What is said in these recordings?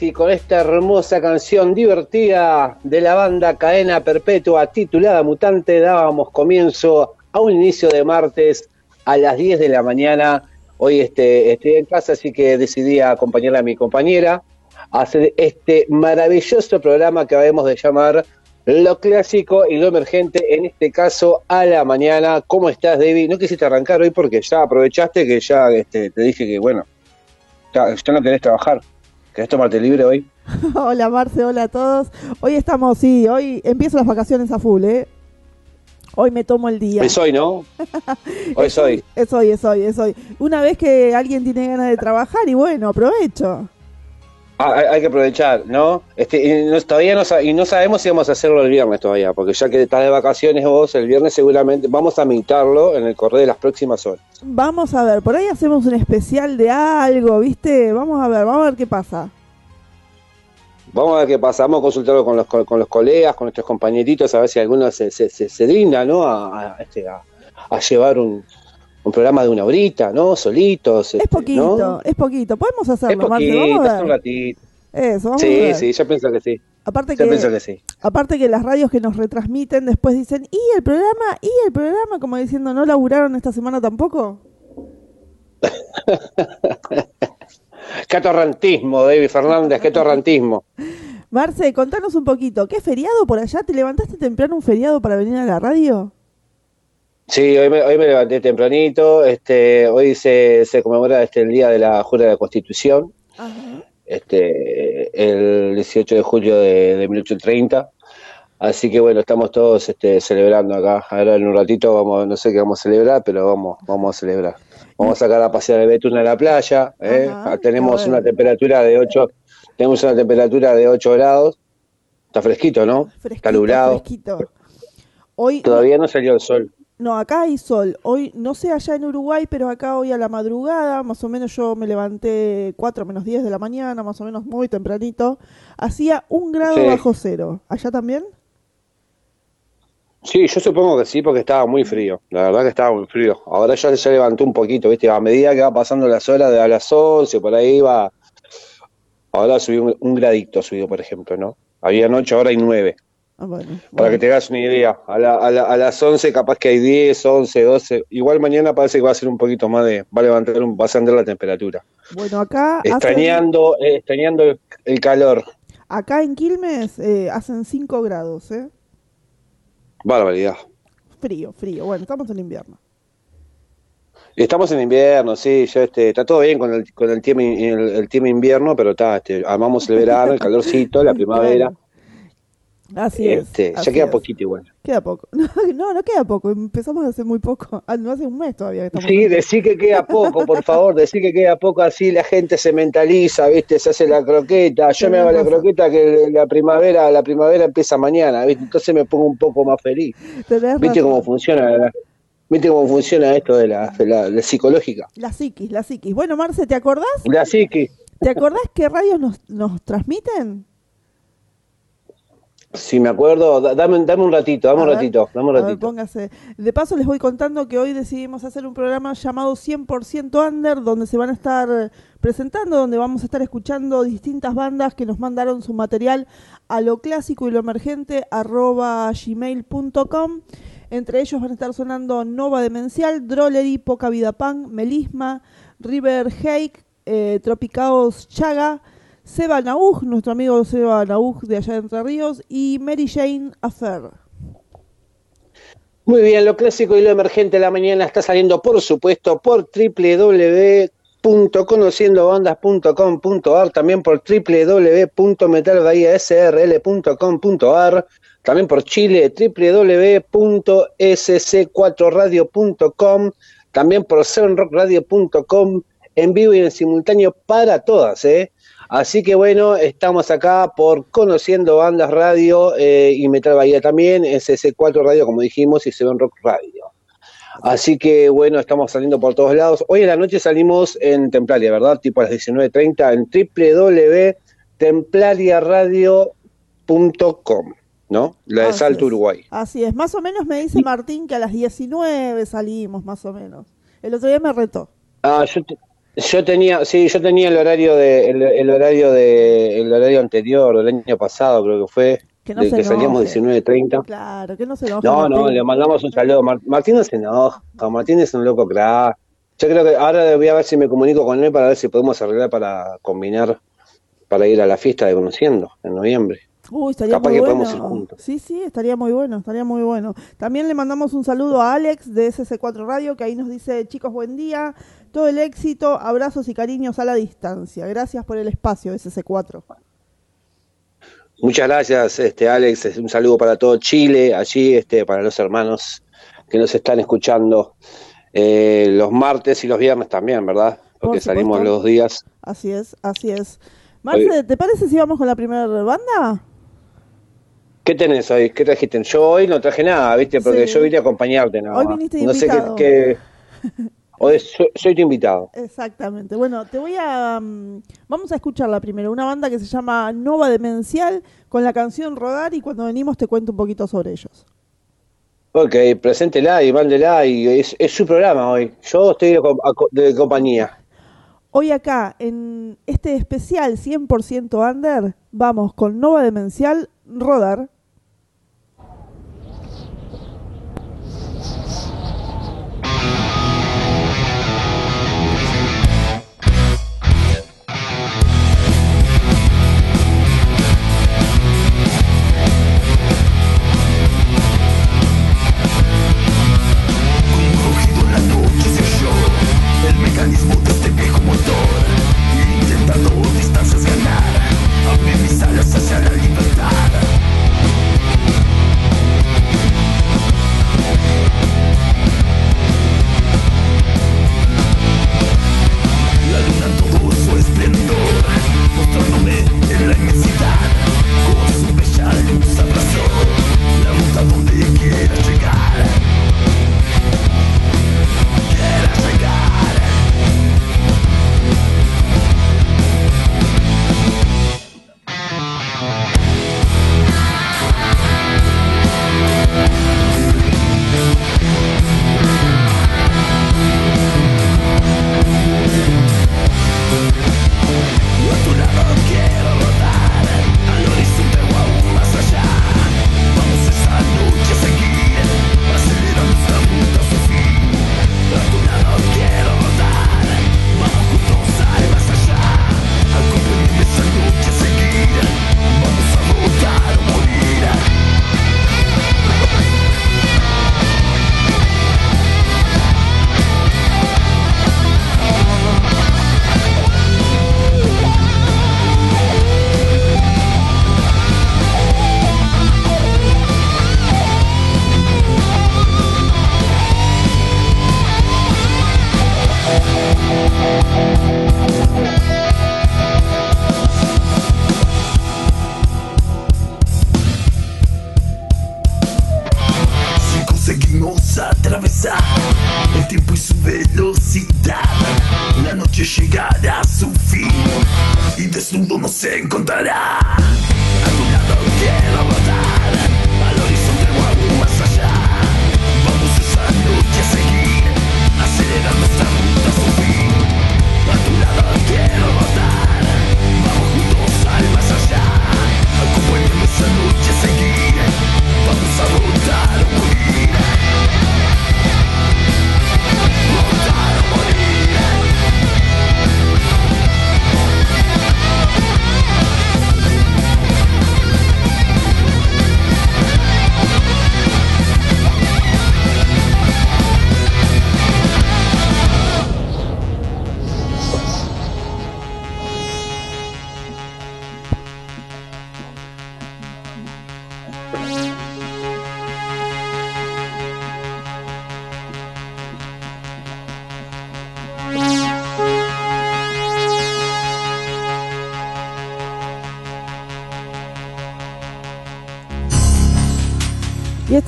y con esta hermosa canción divertida de la banda Cadena Perpetua titulada Mutante dábamos comienzo a un inicio de martes a las 10 de la mañana. Hoy este, estoy en casa, así que decidí acompañar a mi compañera a hacer este maravilloso programa que habemos de llamar Lo Clásico y Lo Emergente, en este caso a la mañana. ¿Cómo estás, David? No quisiste arrancar hoy porque ya aprovechaste que ya este, te dije que, bueno, ya no querés trabajar. ¿Querés tomarte libre hoy? Hola Marce, hola a todos. Hoy estamos, sí, hoy empiezo las vacaciones a full, ¿eh? Hoy me tomo el día. Es hoy, ¿no? Hoy es hoy. Es hoy, es hoy, es hoy. Una vez que alguien tiene ganas de trabajar y bueno, aprovecho. Ah, hay, hay que aprovechar, ¿no? Este, y no- todavía no, y no sabemos si vamos a hacerlo el viernes todavía, porque ya que estás de vacaciones vos, el viernes seguramente vamos a mitad,lo en el correo de las próximas horas. Vamos a ver, por ahí hacemos un especial de algo, ¿viste? Vamos a ver, vamos a ver qué pasa. Vamos a ver qué pasa, vamos a consultarlo con los, co- con los colegas, con nuestros compañeritos, a ver si alguno se, se, se, se digna, ¿no? A, a, este, a, a llevar un, un programa de una horita, ¿no? Solitos. Es este, poquito, ¿no? es poquito. Podemos Es hacerlo, Marce, poquito, vamos es a un ver. ratito. Eso, vamos a Sí, ver. sí, yo pienso que sí. Aparte Yo que, pienso que sí. aparte que las radios que nos retransmiten después dicen, ¿y el programa? ¿Y el programa? Como diciendo, ¿no laburaron esta semana tampoco? Qué atorrantismo, David Fernández, qué atorrantismo. Marce, contanos un poquito, ¿qué feriado por allá? ¿Te levantaste temprano un feriado para venir a la radio? Sí, hoy me, hoy me levanté tempranito. Este, hoy se, se conmemora este, el día de la Jura de la Constitución, Ajá. este, el 18 de julio de, de 1830. Así que bueno, estamos todos este, celebrando acá. Ahora en un ratito vamos, no sé qué vamos a celebrar, pero vamos, vamos a celebrar. Vamos a sacar a pasear el Betún a la playa. ¿eh? Ajá, tenemos una temperatura de 8, tenemos una temperatura de 8 grados. Está fresquito, ¿no? Fresquito, Está nublado. fresquito. Hoy Todavía no salió el sol. No, acá hay sol. Hoy, no sé allá en Uruguay, pero acá hoy a la madrugada, más o menos yo me levanté 4 menos 10 de la mañana, más o menos muy tempranito. Hacía un grado Sí. bajo cero. ¿Allá también? Sí, yo supongo que sí, porque estaba muy frío. La verdad que estaba muy frío. Ahora ya se levantó un poquito, ¿viste? A medida que va pasando las horas de a las 11, por ahí va. Ahora subió un, un gradito, subió, por ejemplo, ¿no? Había noche, ahora hay 9. Ah, bueno. Para que te hagas una idea. A, la- a la- a las 11 capaz que hay 10, 11, 12. Igual mañana parece que va a ser un poquito más de... Va a levantar, un- va a ascender la temperatura. Bueno, acá, hacen- Extrañando, eh, extrañando el, el calor. acá en Quilmes eh, hacen 5 grados, ¿eh? Barbaridad. Frío, frío. Bueno, estamos en invierno. Estamos en invierno, sí, ya este, está todo bien con el, con el tema, el, el tema invierno, pero está, este, amamos el verano, el calorcito, la primavera, Así es. este, ya así queda es. poquito igual. Queda poco. No, no queda poco. Empezamos hace muy poco. Ah, No hace un mes todavía que estamos. Sí, decir que queda poco, por favor, decir que queda poco, así la gente se mentaliza, viste, se hace la croqueta, yo me hago la croqueta que la primavera, la primavera empieza mañana, viste, entonces me pongo un poco más feliz, viste razón. cómo funciona, la- viste cómo funciona esto de la, de la, de psicológica, La psiquis, la psiquis. Bueno, Marce, ¿te acordás? la psiqui. ¿Te acordás qué radios nos, nos transmiten? Si me acuerdo, da- dame, dame un ratito, dame A un ver, ratito, dame un ver, ratito. póngase. De paso les voy contando que hoy decidimos hacer un programa llamado 100% Under, donde se van a estar presentando, donde vamos a estar escuchando distintas bandas que nos mandaron su material a lo clásico y lo emergente arroba gmail.com. Entre ellos van a estar sonando Nova Demencial, Drollery, Poca Vida Punk, Melisma, River Hake, eh, Tropicaos Chaga, Seba Nauj, nuestro amigo Seba Nauj de allá de Entre Ríos, y Mary Jane Affair. Muy bien, lo clásico y lo emergente de la mañana está saliendo, por supuesto, por www.conociendobandas.com.ar, también por www.metalbahiasrl.com.ar, también por Chile, www.sc4radio.com, también por sevenrockradio.com, en vivo y en simultáneo para todas, ¿eh? Así que bueno, estamos acá por Conociendo Bandas Radio eh, y Metal Bahía también, SC4 Radio, como dijimos, y Seven Rock Radio. Así que bueno, estamos saliendo por todos lados. Hoy en la noche salimos en Templaria, ¿verdad? Tipo a las 19.30 en www.templariaradio.com, ¿no? La de Así Salto, es. Uruguay. Así es, más o menos me dice Martín que a las 19 salimos, más o menos. El otro día me retó. Ah, yo, te- yo tenía, sí, yo tenía el horario de, el, el horario de, el horario anterior, del año pasado, creo que fue, Que no de se que salíamos enoje. 19.30. Claro, que no se enoje. No, no, le mandamos un saludo. Mar- Martín no se enoja, Martín es un loco crack. Yo creo que ahora voy a ver si me comunico con él para ver si podemos arreglar para combinar, para ir a la fiesta de Conociendo en noviembre. Uy, estaría Capaz muy que bueno. podemos ir juntos. Sí, sí, estaría muy bueno, estaría muy bueno. También le mandamos un saludo a Alex de SC4 Radio, que ahí nos dice, chicos, buen día, todo el éxito, abrazos y cariños a la distancia. Gracias por el espacio, SC4. Muchas gracias, este Alex. Un saludo para todo Chile, allí, este, para los hermanos que nos están escuchando eh, los martes y los viernes también, ¿verdad? Porque Por salimos los días. Así es, así es. Marce, ¿te parece si vamos con la primera banda? ¿Qué tenés hoy? ¿Qué trajiste? Yo hoy no traje nada, ¿viste? Porque Sí. yo vine a acompañarte. nada Hoy viniste de No sé qué. invitado. qué- Hoy soy, soy tu invitado. Exactamente. Bueno, te voy a... mm, vamos a escucharla primero. Una banda que se llama Nova Demencial con la canción Rodar y cuando venimos te cuento un poquito sobre ellos. Ok, preséntela y mándela y es, es su programa hoy. Yo estoy de compañía. Hoy acá, en este especial 100% under, vamos con Nova Demencial Rodar.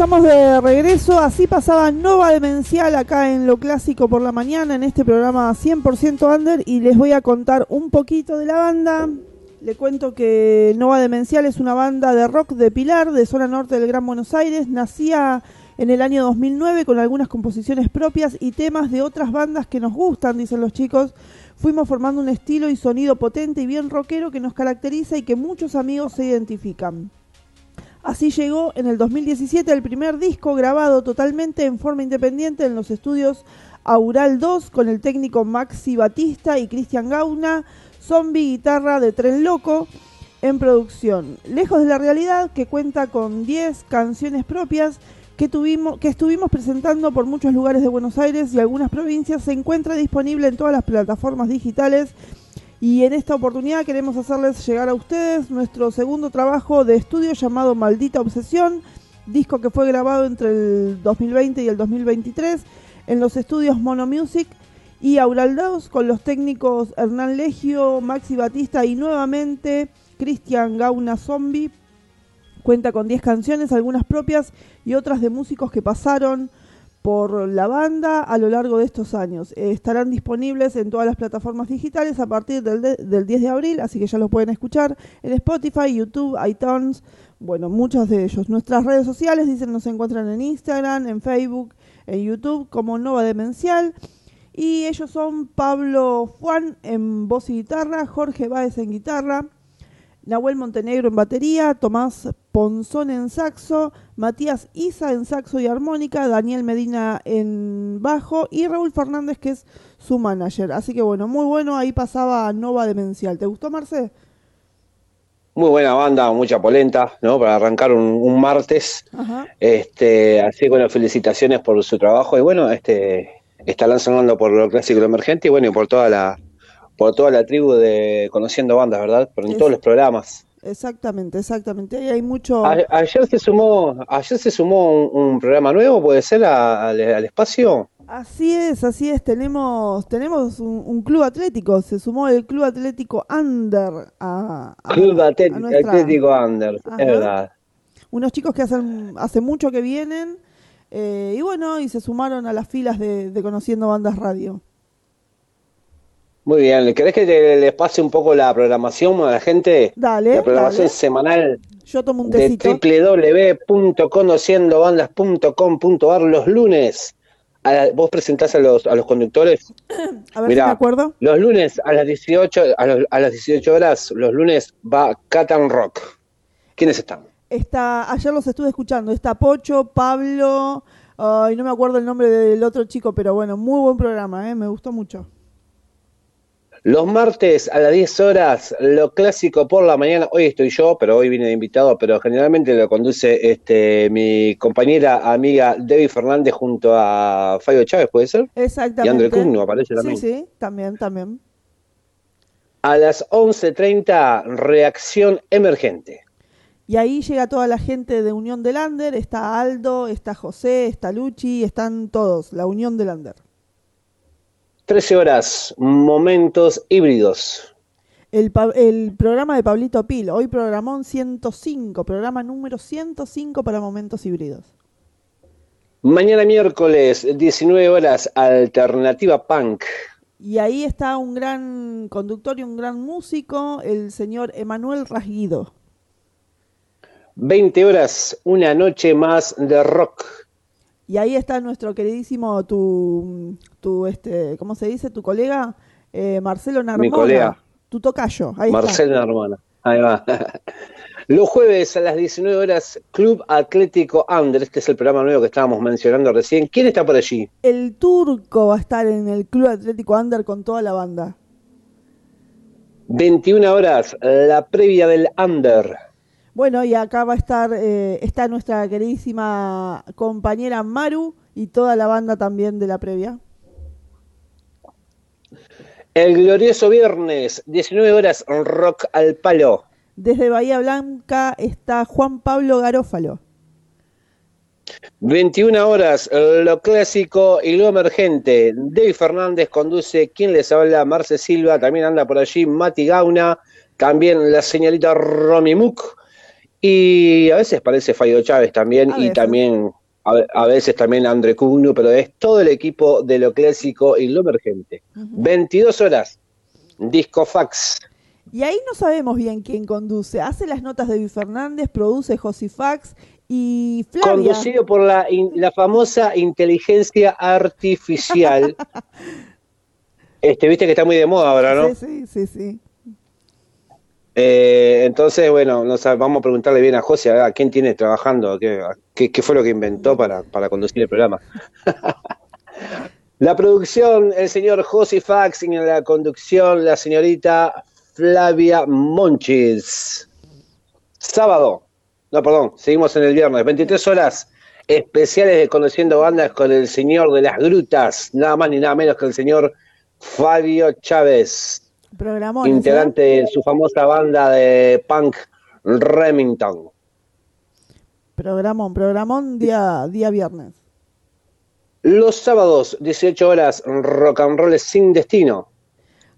Estamos de regreso, así pasaba Nova Demencial acá en Lo Clásico por la mañana, en este programa 100% Under, y les voy a contar un poquito de la banda. Le cuento que Nova Demencial es una banda de rock de Pilar, de zona norte del Gran Buenos Aires. Nacía en el año 2009 con algunas composiciones propias y temas de otras bandas que nos gustan, dicen los chicos. Fuimos formando un estilo y sonido potente y bien rockero que nos caracteriza y que muchos amigos se identifican. Así llegó en el 2017 el primer disco grabado totalmente en forma independiente en los estudios Aural 2 con el técnico Maxi Batista y Cristian Gauna, zombie guitarra de Tren Loco en producción. Lejos de la realidad que cuenta con 10 canciones propias que, tuvimos, que estuvimos presentando por muchos lugares de Buenos Aires y algunas provincias, se encuentra disponible en todas las plataformas digitales y en esta oportunidad queremos hacerles llegar a ustedes nuestro segundo trabajo de estudio llamado Maldita Obsesión, disco que fue grabado entre el 2020 y el 2023 en los estudios Mono Music y Aural 2 con los técnicos Hernán Legio, Maxi Batista y nuevamente Cristian Gauna Zombie. Cuenta con 10 canciones, algunas propias y otras de músicos que pasaron por la banda a lo largo de estos años. Eh, estarán disponibles en todas las plataformas digitales a partir del, de- del 10 de abril, así que ya los pueden escuchar en Spotify, YouTube, iTunes, bueno, muchos de ellos. Nuestras redes sociales, dicen, nos encuentran en Instagram, en Facebook, en YouTube como Nova Demencial. Y ellos son Pablo Juan en voz y guitarra, Jorge Báez en guitarra, Nahuel Montenegro en batería, Tomás Ponzón en saxo, Matías Isa en saxo y armónica, Daniel Medina en bajo y Raúl Fernández que es su manager. Así que bueno, muy bueno, ahí pasaba Nova Demencial. ¿Te gustó, Marce? Muy buena banda, mucha polenta, ¿no? Para arrancar un, un martes. Ajá. Este, así que bueno, felicitaciones por su trabajo y bueno, este, estarán sonando por lo clásico emergente y bueno, y por toda la, por toda la tribu de Conociendo Bandas, ¿verdad? Pero en Es- todos los programas. Exactamente, exactamente. Ahí hay mucho... A- ayer se sumó, ayer se sumó un, un programa nuevo, puede ser, a- al, al espacio. Así es, así es. Tenemos, tenemos un, un club atlético. Se sumó el club atlético Under a, a- Club Atlético, nuestra- Atlético Under, Ajá. es verdad. unos chicos que hacen hace mucho que vienen eh, y bueno, y se sumaron a las filas de, de Conociendo Bandas Radio. Muy bien, ¿querés que te, les pase un poco la programación a la gente? Dale, La programación dale. semanal Yo tomo un de tecito. www.conociendobandas.com.ar los lunes. A la- vos presentás a los, a los conductores. A ver Mirá. si me acuerdo. Los lunes a las 18, a, los- a las 18 horas, los lunes va Catan Rock. ¿Quiénes están? Está, ayer los estuve escuchando. Está Pocho, Pablo, ay, no me acuerdo el nombre del otro chico, pero bueno, muy buen programa, eh, me gustó mucho. Los martes a las 10 horas, lo clásico por la mañana. Hoy estoy yo, pero hoy vine de invitado, pero generalmente lo conduce este mi compañera amiga Debbie Fernández junto a Fabio Chávez, ¿puede ser? Exactamente. Y André Cugno aparece Sí, también. sí, también, también. A las 11.30, reacción emergente. Y ahí llega toda la gente de Unión del Lander, está Aldo, está José, está Luchi, están todos, la Unión del Lander. 13 horas, momentos híbridos. El, programa de Pablito Pil, hoy programón 105, programa número 105 para momentos híbridos. Mañana miércoles, 19 horas, Alternativa Punk. Y ahí está un gran conductor y un gran músico, el señor Emanuel Rasguido. 20 horas, una noche más de rock. Y ahí está nuestro queridísimo, tu, tu este, ¿cómo se dice? Tu colega, eh, Marcelo Narmona. colega. Tu tocayo, ahí Marcelo Narmona, ahí va. Los jueves a las 19 horas, Club Atlético Under, este es el programa nuevo que estábamos mencionando recién. ¿Quién está por allí? El turco va a estar en el Club Atlético Under con toda la banda. 21 horas, la previa del Under. Bueno, y acá va a estar, eh, está nuestra queridísima compañera Maru y toda la banda también de la previa. El glorioso viernes, 19 horas, rock al palo. Desde Bahía Blanca está Juan Pablo Garófalo. 21 horas, lo clásico y lo emergente. David Fernández conduce, quien les habla, Marce Silva, también anda por allí, Mati Gauna, también la señorita Romy Muk, y a veces parece Faido Chávez también, A y veces. también, a, a veces también André Cugno, pero es todo el equipo de lo clásico y lo emergente. 22 horas, Disco Fax. Y ahí no sabemos bien quién conduce. Hace las notas de David Fernández, produce Josifax y Flavia. Conducido por la, in- la famosa inteligencia artificial. este, viste que está muy de moda ahora, ¿no? Sí, sí, sí, sí. Eh, entonces, bueno, vamos a preguntarle bien a José a, quién tiene trabajando, qué fue lo que inventó para, para conducir el programa. la producción, el señor José Fax, y en la conducción, la señorita Flavia Monchis. Sábado, no, perdón, seguimos en el viernes, 23 horas especiales de Conociendo Bandas con el señor de las grutas, nada más ni nada menos que el señor Fabio Chávez Programón. integrante de su famosa banda de punk Remington. Programón, programón día, día viernes. Los sábados, 18 horas, rock and roll sin destino.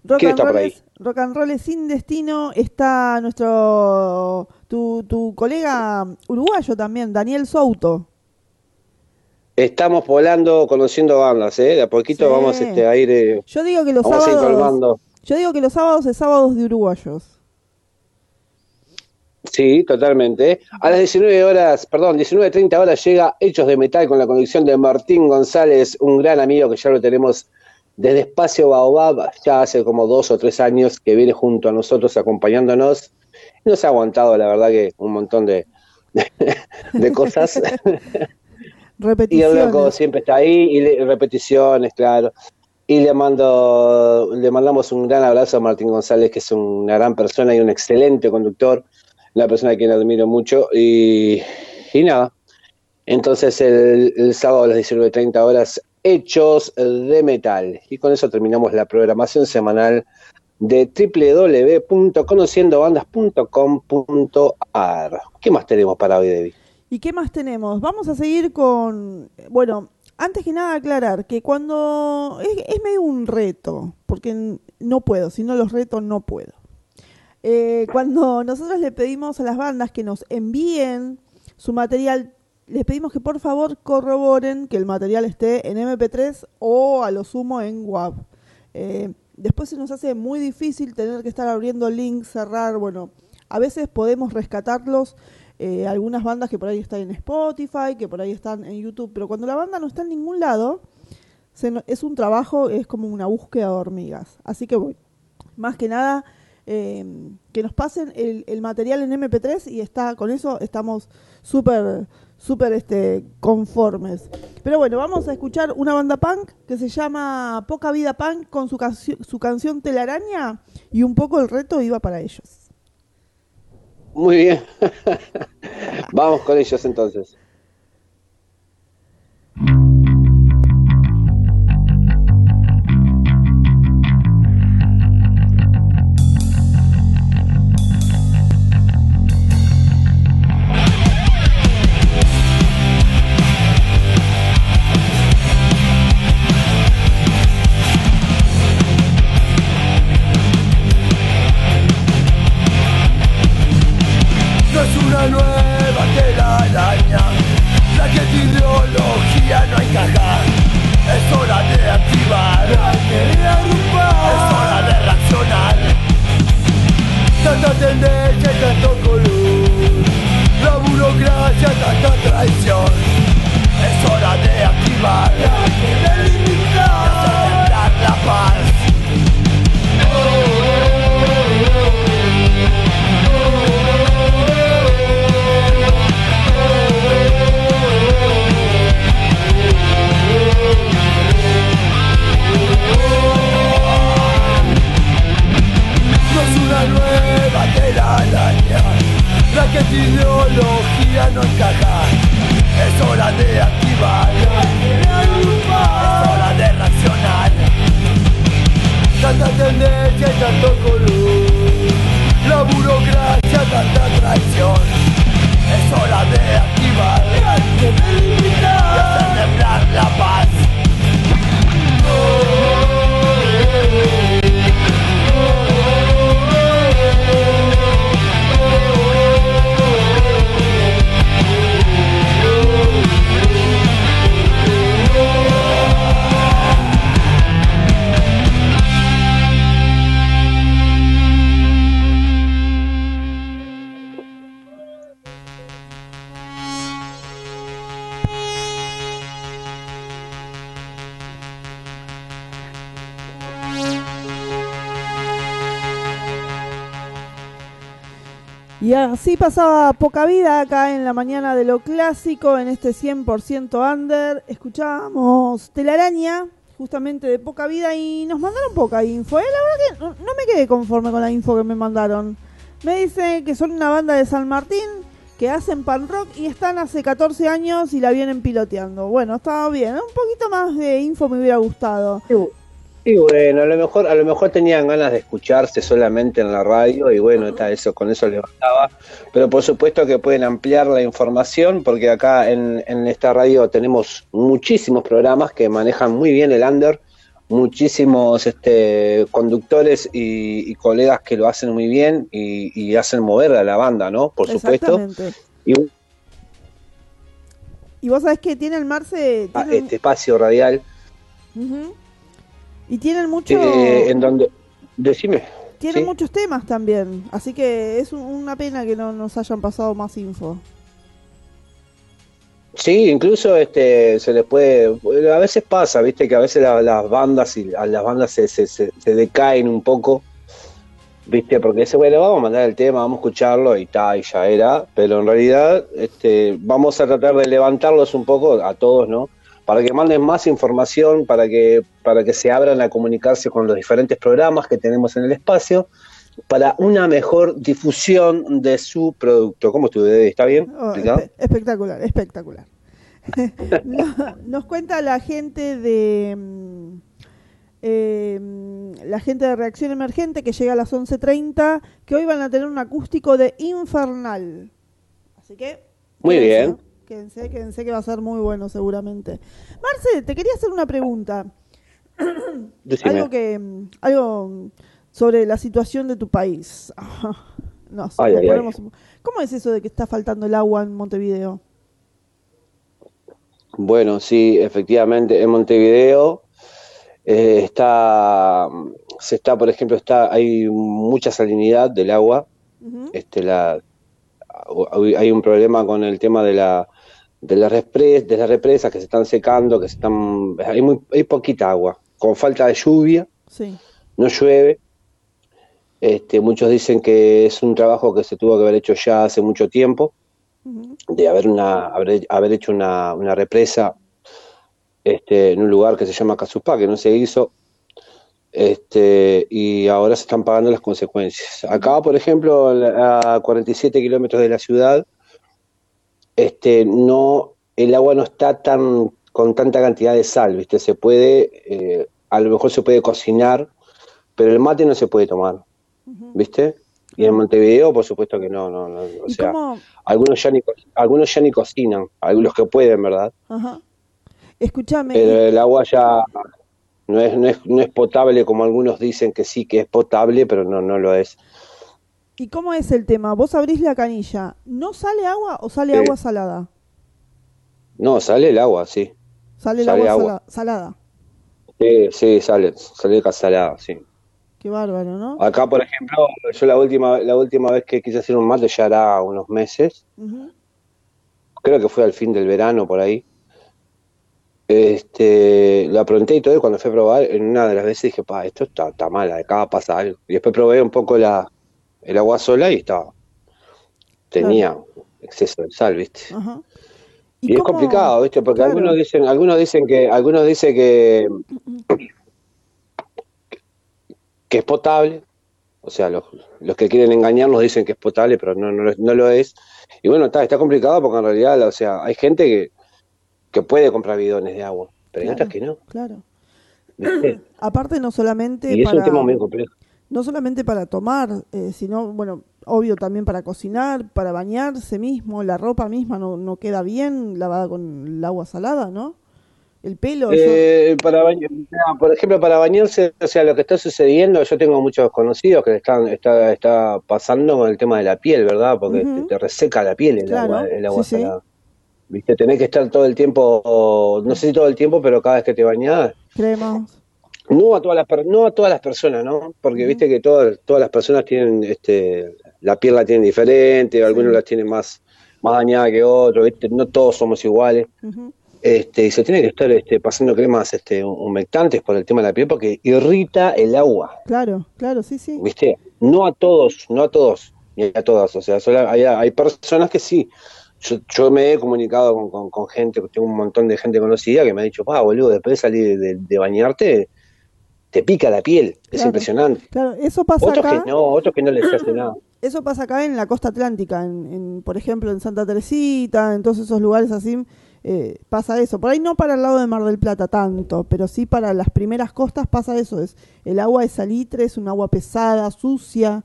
Rock ¿Quién and, está por roll ahí? rock and roll es sin destino. Está nuestro tu, tu colega uruguayo también, Daniel Souto. Estamos volando, conociendo bandas, ¿eh? De a poquito Sí. vamos este, a ir, eh, Yo digo que los vamos a ir sábados. Yo digo que los sábados es sábados de uruguayos. Sí, totalmente. A las 19 horas, perdón, 19.30 horas llega Hechos de Metal con la conducción de Martín González, un gran amigo que ya lo tenemos desde Espacio Baobab, ya hace como dos o tres años que viene junto a nosotros acompañándonos. Nos ha aguantado, la verdad, que un montón de, de cosas. y el Repeticiones. loco siempre está ahí, y le- repeticiones, claro. Y le mando, le mandamos un gran abrazo a Martín González, que es una gran persona y un excelente conductor, una persona a quien admiro mucho. Y, y nada, entonces el, sábado a las 19.30 horas, Hechos de Metal. Y con eso terminamos la programación semanal de www.conociendobandas.com.ar. ¿Qué más tenemos para hoy, Debbie? ¿Y qué más tenemos? Vamos a seguir con, bueno, antes que nada aclarar que cuando es, medio un reto, porque no puedo, si no los reto no puedo. Eh, cuando nosotros le pedimos a las bandas que nos envíen su material, les pedimos que por favor corroboren que el material esté en MP3 o a lo sumo en WAV. Eh, después se nos hace muy difícil tener que estar abriendo links, cerrar, bueno, a veces podemos rescatarlos eh, algunas bandas que por ahí están en Spotify, que por ahí están en YouTube, pero cuando la banda no está en ningún lado, se es un trabajo, es como una búsqueda de hormigas. Así que bueno, más que nada, eh, que nos pasen el, el material en MP3 y está con eso estamos súper súper este conformes. Pero bueno, vamos a escuchar una banda punk que se llama Poca Vida Punk con su, cancio- su canción Telaraña y un poco el reto iba para ellos. Muy bien. Vamos con ellos entonces. Así pasaba poca vida acá en la mañana de lo clásico, en este 100% under. Escuchábamos Telaraña, justamente de poca vida, y nos mandaron poca info. ¿eh? La verdad que no, me quedé conforme con la info que me mandaron. Me dicen que son una banda de San Martín, que hacen pan rock y están hace 14 años y la vienen piloteando. Bueno, estaba bien. Un poquito más de info me hubiera gustado. Y bueno, a lo mejor, a lo mejor tenían ganas de escucharse solamente en la radio y bueno, está eso, con eso les bastaba. Pero por supuesto que pueden ampliar la información porque acá en, en esta radio tenemos muchísimos programas que manejan muy bien el under, muchísimos este, conductores y, y colegas que lo hacen muy bien y, y hacen mover a la banda, ¿no? Por supuesto. Y Y vos sabés que tiene el Marce... a tienen- este espacio radial. Y tienen mucho... eh, en donde... Decime. Tienen ¿sí? muchos temas también, así que es un- una pena que no nos hayan pasado más info. Sí, incluso este se les puede, a veces pasa, viste que a veces la- las bandas y a las bandas se, se, se- se decaen un poco, viste, porque dice, bueno, vamos a mandar el tema, vamos a escucharlo y tal, y ya era, pero en realidad este, vamos a tratar de levantarlos un poco a todos, ¿no? Para que manden más información, para que, para que se abran a comunicarse con los diferentes programas que tenemos en el espacio, para una mejor difusión de su producto. ¿Cómo estuve? ¿Está bien? Oh, espectacular, espectacular. No- Nos cuenta la gente de mm, eh, mm, la gente de Reacción Emergente que llega a las 11.30 que hoy van a tener un acústico de Infernal. Así que... Muy bien. Quédense, quédense que va a ser muy bueno seguramente. Marce, te quería hacer una pregunta. Decime. Algo que algo sobre la situación de tu país. no Ay, ¿Cómo es eso de que está faltando el agua en Montevideo? Bueno, sí, efectivamente, en Montevideo eh, está, se está, por ejemplo, está, hay mucha salinidad del agua, este, la, hay un problema con el tema de la, de las repres- de las represas que se están secando, que se están, hay muy, hay poquita agua, con falta de lluvia, Sí. no llueve. Este, muchos dicen que es un trabajo que se tuvo que haber hecho ya hace mucho tiempo. De haber una haber, haber hecho una, una represa este, en un lugar que se llama Casupá, que no se hizo, este, y ahora se están pagando las consecuencias. Acá, por ejemplo, a 47 kilómetros de la ciudad, este, no, el agua no está tan con tanta cantidad de sal, ¿viste? Se puede, eh, a lo mejor se puede cocinar, pero el mate no se puede tomar. ¿viste? Y en Montevideo, por supuesto que no, no, no, o ¿Y sea, cómo? algunos ya ni, algunos ya ni cocinan, algunos que pueden, ¿verdad? Ajá. Escúchame. Pero el agua ya no es, no es, no es potable como algunos dicen que sí, que es potable, pero no, no lo es. ¿Y cómo es el tema? Vos abrís la canilla, ¿no sale agua o sale Sí. agua salada? No, sale el agua, sí. Sale el Sale agua, agua. sala- salada. Sí, sí, sale, sale salada, sí. Qué bárbaro, ¿no? Acá, por ejemplo, yo la última, la última vez que quise hacer un mate ya era unos meses, creo que fue al fin del verano por ahí. Este, lo apronté y todo, y cuando fui a probar, en una de las veces dije, pa, esto está, está mal, acá pasa algo. Y después probé un poco la, el agua sola y estaba, tenía exceso de sal, ¿viste? Ajá. Y, es complicado, ¿viste? Porque Claro. algunos dicen, algunos dicen que, algunos dicen que, que es potable, o sea, los, los que quieren engañarnos dicen que es potable, pero no, no, lo- no lo es. Y bueno, está, está complicado porque en realidad, o sea, hay gente que, que puede comprar bidones de agua, pero hay Claro, otras que no, Claro. ¿viste? Aparte no solamente Y es para un tema muy complejo. No solamente para tomar, eh, sino bueno, obvio también para cocinar, para bañarse mismo, la ropa misma no, no queda bien lavada con el agua salada, ¿no? El pelo, yo- Eh, para bañar, no, por ejemplo, para bañarse, o sea, lo que está sucediendo, yo tengo muchos conocidos que están, está, está pasando con el tema de la piel, ¿verdad? Porque te, te reseca la piel el Claro, agua, el agua sí, sí. salada. Viste, tenés que estar todo el tiempo, no sé si todo el tiempo, pero cada vez que te bañás, creemos. No a todas las per- no a todas las personas, ¿no? Porque viste que todas todas las personas tienen este la piel la tienen diferente, algunos la tienen más más dañada que otros, ¿viste? No todos somos iguales. Este, y se tiene que estar este, pasando cremas este, humectantes por el tema de la piel porque irrita el agua, Claro, claro, sí, sí. ¿viste? No a todos, no a todos. ni a todas. O sea, solo hay, hay personas que sí. Yo, yo me he comunicado con, con, con gente, tengo un montón de gente conocida que me ha dicho, pa, boludo, después de salir de, de bañarte, te pica la piel. Es Claro. impresionante. Claro, eso pasa Otros acá. que no, otros que no les hace nada. Eso pasa acá en la costa atlántica, en, en, por ejemplo en Santa Teresita, en todos esos lugares así, eh, pasa eso. Por ahí no para el lado de Mar del Plata tanto, pero sí para las primeras costas pasa eso. Es el agua es salitre, es un agua pesada, sucia.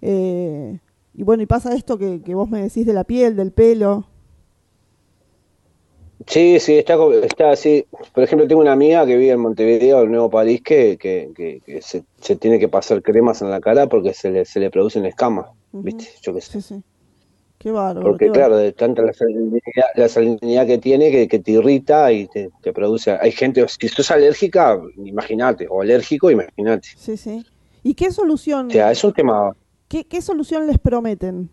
eh, y bueno, y pasa esto que, que vos me decís de la piel, del pelo. Sí, sí, está, está así. Por ejemplo, tengo una amiga que vive en Montevideo, en Nuevo París, que, que, que, que se, se tiene que pasar cremas en la cara porque se le, se le producen escamas. ¿viste? Yo qué sé. Sí, sí. Qué bárbaro. Porque qué claro, de tanta la salinidad, la salinidad que tiene que, que te irrita y te, te produce. Hay gente, si sos alérgica, imagínate, o alérgico, imagínate. Sí, sí. ¿Y qué solución, O sea, es un tema. qué, qué solución les prometen?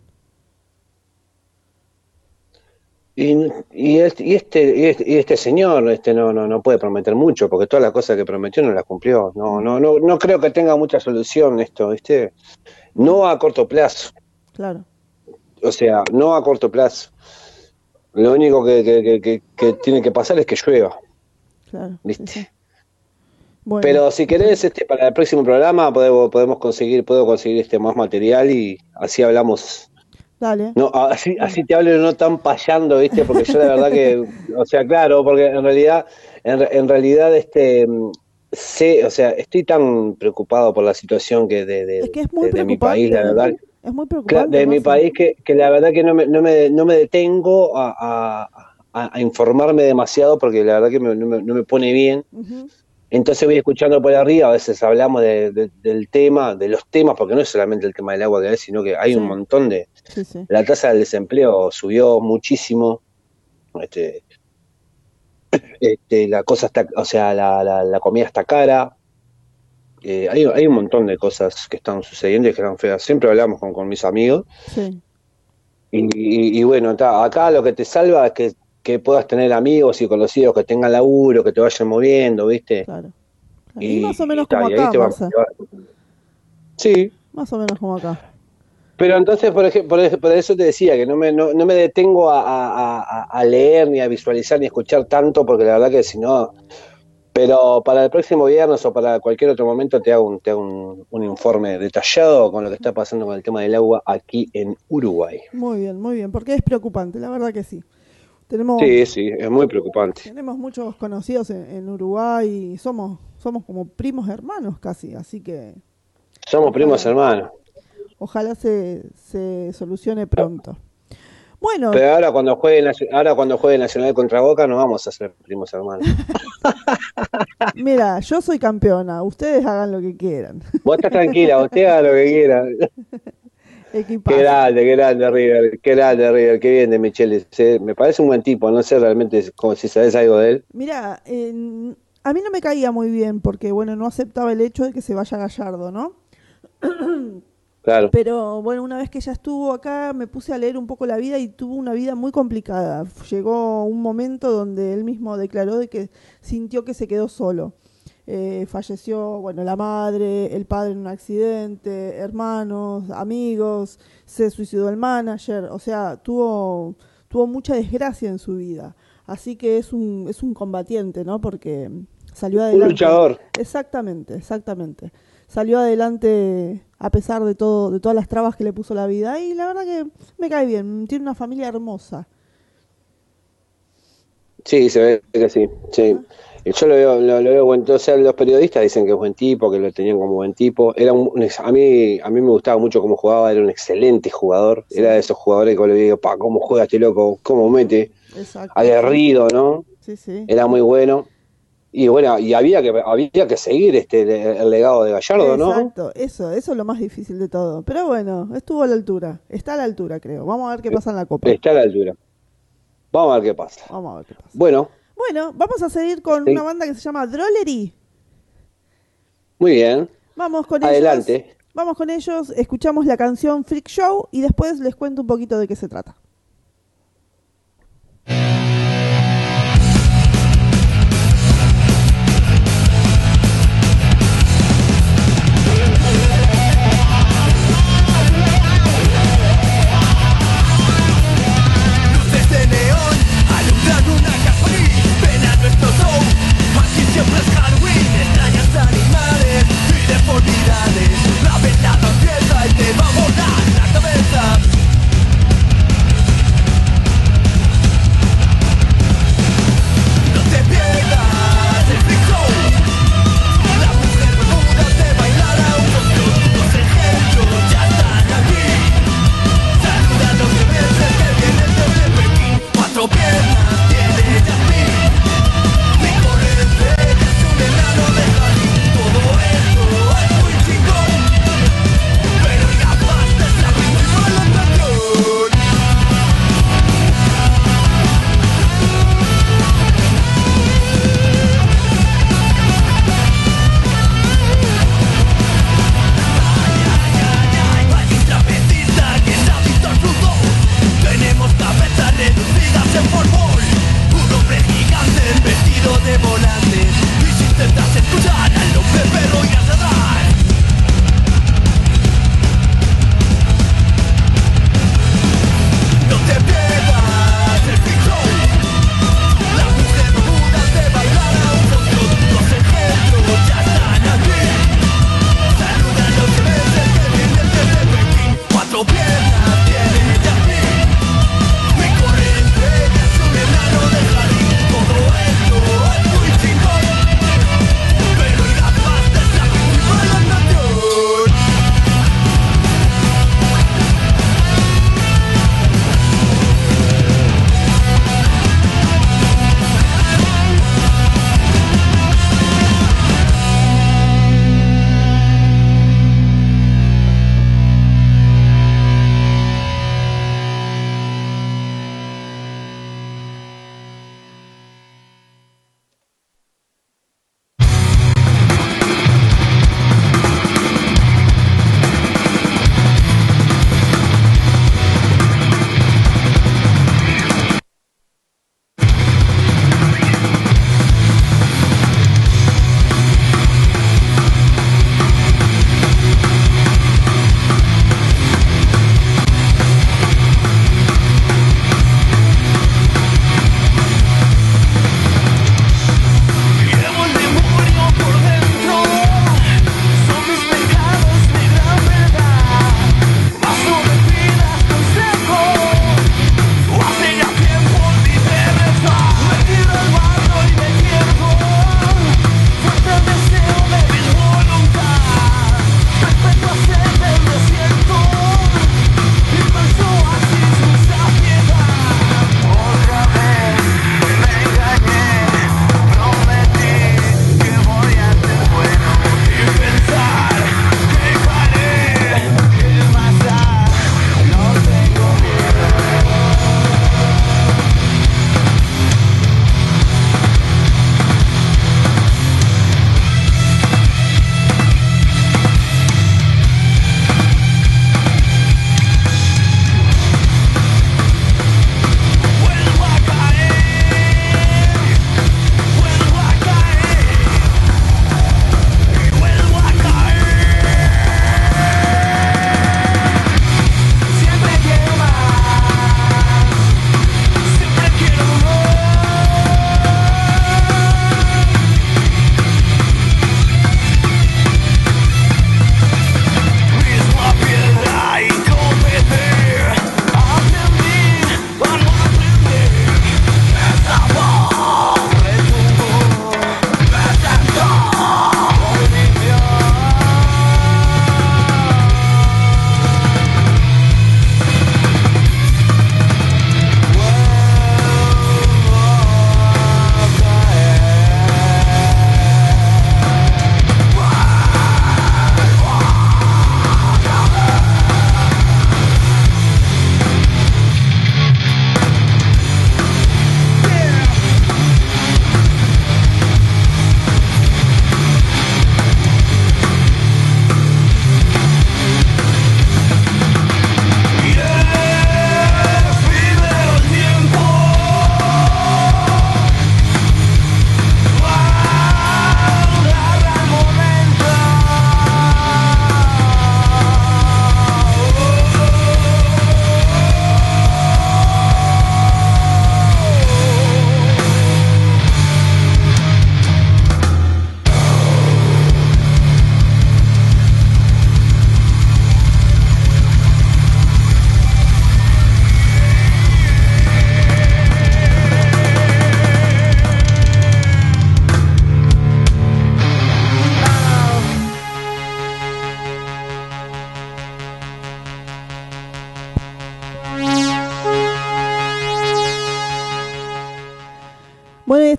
Y, y, este, y, este, y este señor este no, no, no puede prometer mucho, porque todas las cosas que prometió no las cumplió. No, no, no, no creo que tenga mucha solución esto, ¿viste? No a corto plazo. Claro. O sea, no a corto plazo. Lo único que, que, que, que- que tiene que pasar es que llueva, Claro. sí, ¿viste? sí. Bueno, Pero si querés, este, para el próximo programa podemos, podemos conseguir, puedo conseguir este más material y así hablamos. Dale. No, así, así te hablo no tan payando, ¿viste? Porque yo la verdad que, o sea, claro, porque en realidad, en, re- en realidad, este, mm, sé, o sea, estoy tan preocupado por la situación que de, de, Es que es muy de- de mi país, la verdad. Es muy preocupante. de mi país que, que la verdad que no me, no me, no me detengo a, a- a- informarme demasiado porque la verdad que me- no, me, no me pone bien. Entonces voy escuchando por arriba, a veces hablamos de- de- del tema, de los temas, porque no es solamente el tema del agua que hay, sino que hay un montón de... Sí, sí. La tasa del desempleo subió muchísimo. Este, este, la cosa está, o sea, la, la, la comida está cara. Eh, hay, hay un montón de cosas que están sucediendo y que están feas. Siempre hablamos con, con mis amigos. Sí. Y, y- y bueno, ta, acá lo que te salva es que, que puedas tener amigos y conocidos que tengan laburo, que te vayan moviendo, ¿viste? Claro. claro. Y, más o menos ta, como acá, Sí, Más o menos como acá. Pero entonces por, ej- por, eso te decía que no me, no, no me detengo a, a- a- a leer, ni a visualizar, ni a escuchar tanto, porque la verdad que si no... Pero para el próximo viernes o para cualquier otro momento te hago, un, te hago un, un informe detallado con lo que está pasando con el tema del agua aquí en Uruguay. Muy bien, muy bien. Porque es preocupante, la verdad que sí. Tenemos, Sí, sí, es muy preocupante. tenemos muchos conocidos en, en Uruguay y somos, somos como primos hermanos casi. Así que Somos primos hermanos. Ojalá se, se solucione pronto. Bueno, Pero ahora cuando juegue ahora cuando juegue Nacional contra Boca no vamos a ser primos hermanos. mira, yo soy campeona. Ustedes hagan lo que quieran. Vos estás tranquila, usted haga lo que quiera. Equipazo. Qué grande, qué grande River, qué grande River, qué bien de Michele. Me parece un buen tipo, no sé realmente como si sabes algo de él. Mira, a mí no me caía muy bien porque, bueno, no aceptaba el hecho de que se vaya Gallardo, ¿no? Claro. Pero bueno, una vez que ya estuvo acá, me puse a leer un poco la vida y tuvo una vida muy complicada. Llegó un momento donde él mismo declaró de que sintió que se quedó solo. Eh, falleció, bueno, la madre, el padre en un accidente, hermanos, amigos, se suicidó el manager, o sea, tuvo, tuvo mucha desgracia en su vida. Así que es un, es un combatiente, ¿no? Porque salió Un adelante. luchador. Exactamente, exactamente. Salió adelante a pesar de todo, de todas las trabas que le puso la vida y la verdad que me cae bien. Tiene una familia hermosa. Sí, se ve que sí, sí. Yo lo veo, lo, lo veo buen, o sea, los periodistas dicen que es buen tipo, que lo tenían como buen tipo. Era un, a mí, a mí me gustaba mucho cómo jugaba, era un excelente jugador. Sí. Era de esos jugadores que le digo, pa, cómo juega este loco, cómo mete, Exacto. aguerrido, ¿no? Sí, sí. Era muy bueno. Y bueno, y había que, había que seguir este el, legado de Gallardo, ¿no? Exacto, eso, eso es lo más difícil de todo. Pero bueno, estuvo a la altura, está a la altura creo. Vamos a ver qué pasa en la Copa. Está a la altura. Vamos a ver qué pasa. Vamos a ver qué pasa. Bueno, Bueno, vamos a seguir con Sí. una banda que se llama Drollery. muy bien. Vamos con Adelante. ellos. Vamos con ellos, escuchamos la canción Freak Show y después les cuento un poquito de qué se trata.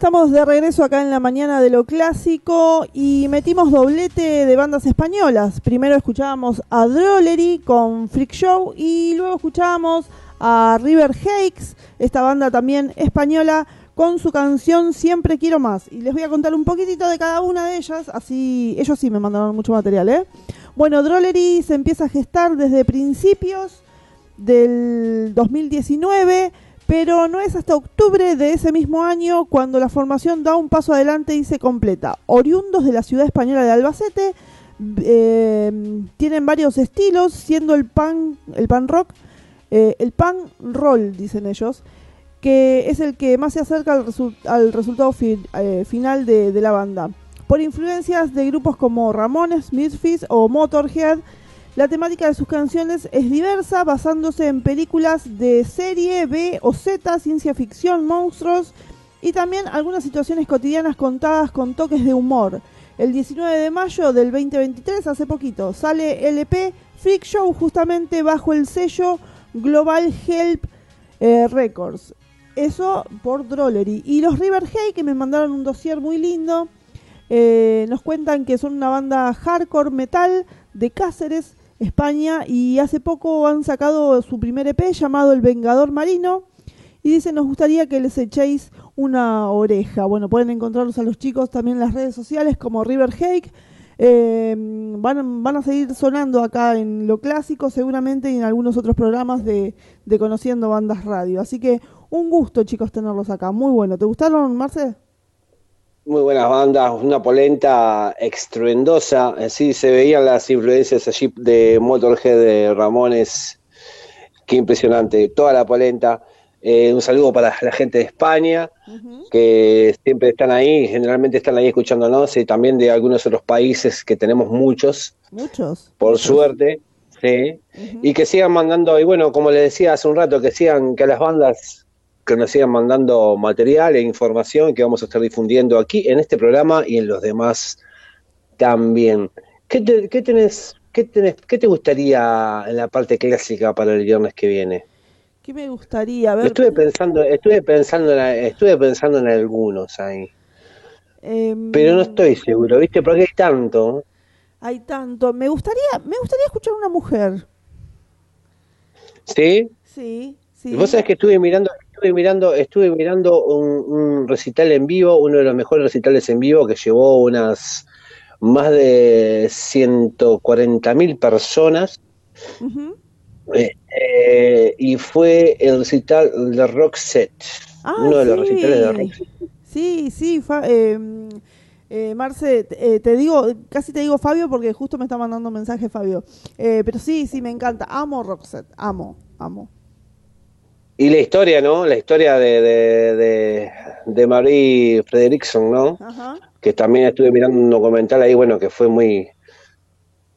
Estamos de regreso acá en la mañana de lo clásico y metimos doblete de bandas españolas. Primero escuchábamos a Drollery con Freak Show y luego escuchábamos a River Hakes, esta banda también española, con su canción Siempre Quiero Más. Y les voy a contar un poquitito de cada una de ellas, así ellos sí me mandaron mucho material, ¿eh? Bueno, Drollery se empieza a gestar desde principios del 2019 pero no es hasta octubre de ese mismo año cuando la formación da un paso adelante y se completa. Oriundos de la ciudad española de Albacete, eh, tienen varios estilos, siendo el pan, el pan rock, eh, el pan roll, dicen ellos, que es el que más se acerca al, resultado eh, final de, de la banda. Por influencias de grupos como Ramones, Misfits o Motorhead, la temática de sus canciones es diversa, basándose en películas de serie B o Z, ciencia ficción, monstruos y también algunas situaciones cotidianas contadas con toques de humor. El 19 de mayo del 2023, hace poquito, sale LP Freak Show justamente bajo el sello Global Help eh, Records. Eso por Drollery. Y los River Hay, que me mandaron un dossier muy lindo, eh, nos cuentan que son una banda hardcore metal de Cáceres España y hace poco han sacado su primer EP llamado El Vengador Marino y dicen nos gustaría que les echéis una oreja. Bueno, pueden encontrarlos a los chicos también en las redes sociales como River Hake. Eh, van, van, a seguir sonando acá en lo clásico seguramente y en algunos otros programas de, de Conociendo Bandas Radio. Así que un gusto chicos tenerlos acá. Muy bueno. ¿Te gustaron, Marce? Muy buenas bandas, una polenta estruendosa, sí se veían las influencias allí de Motorhead, de Ramones, qué impresionante, toda la polenta. Eh, un saludo para la gente de España, que siempre están ahí, generalmente están ahí escuchándonos, y también de algunos otros países que tenemos muchos. Muchos. Por suerte, sí. Y que sigan mandando, y bueno, como les decía hace un rato, que sigan, que las bandas que nos sigan mandando material e información que vamos a estar difundiendo aquí en este programa y en los demás también. ¿Qué, te, qué tenés, qué tenés, qué te gustaría en la parte clásica para el viernes que viene? ¿Qué me gustaría? ver... Estuve pensando, estuve pensando, en, estuve pensando en algunos ahí, em, pero no estoy seguro, ¿viste? Porque hay tanto. Hay tanto. Me gustaría, me gustaría escuchar una mujer. ¿Sí? Sí, sí. Vos sabés que estuve mirando, estuve mirando, estuve mirando un, recital en vivo, uno de los mejores recitales en vivo que llevó unas más de 140 mil personas. Eh, eh, y fue el recital de Roxette, ah, uno de los sí. recitales de Roxette. Sí, sí, eh, Marce, te digo, casi te digo Fabio porque justo me está mandando mensaje Fabio. pero sí, sí, me encanta. Amo Roxette, amo, amo. Y la historia, ¿no? La historia de, de, de, Marie Frederickson, ¿no? Ajá. Que también estuve mirando un documental ahí, bueno, que fue muy...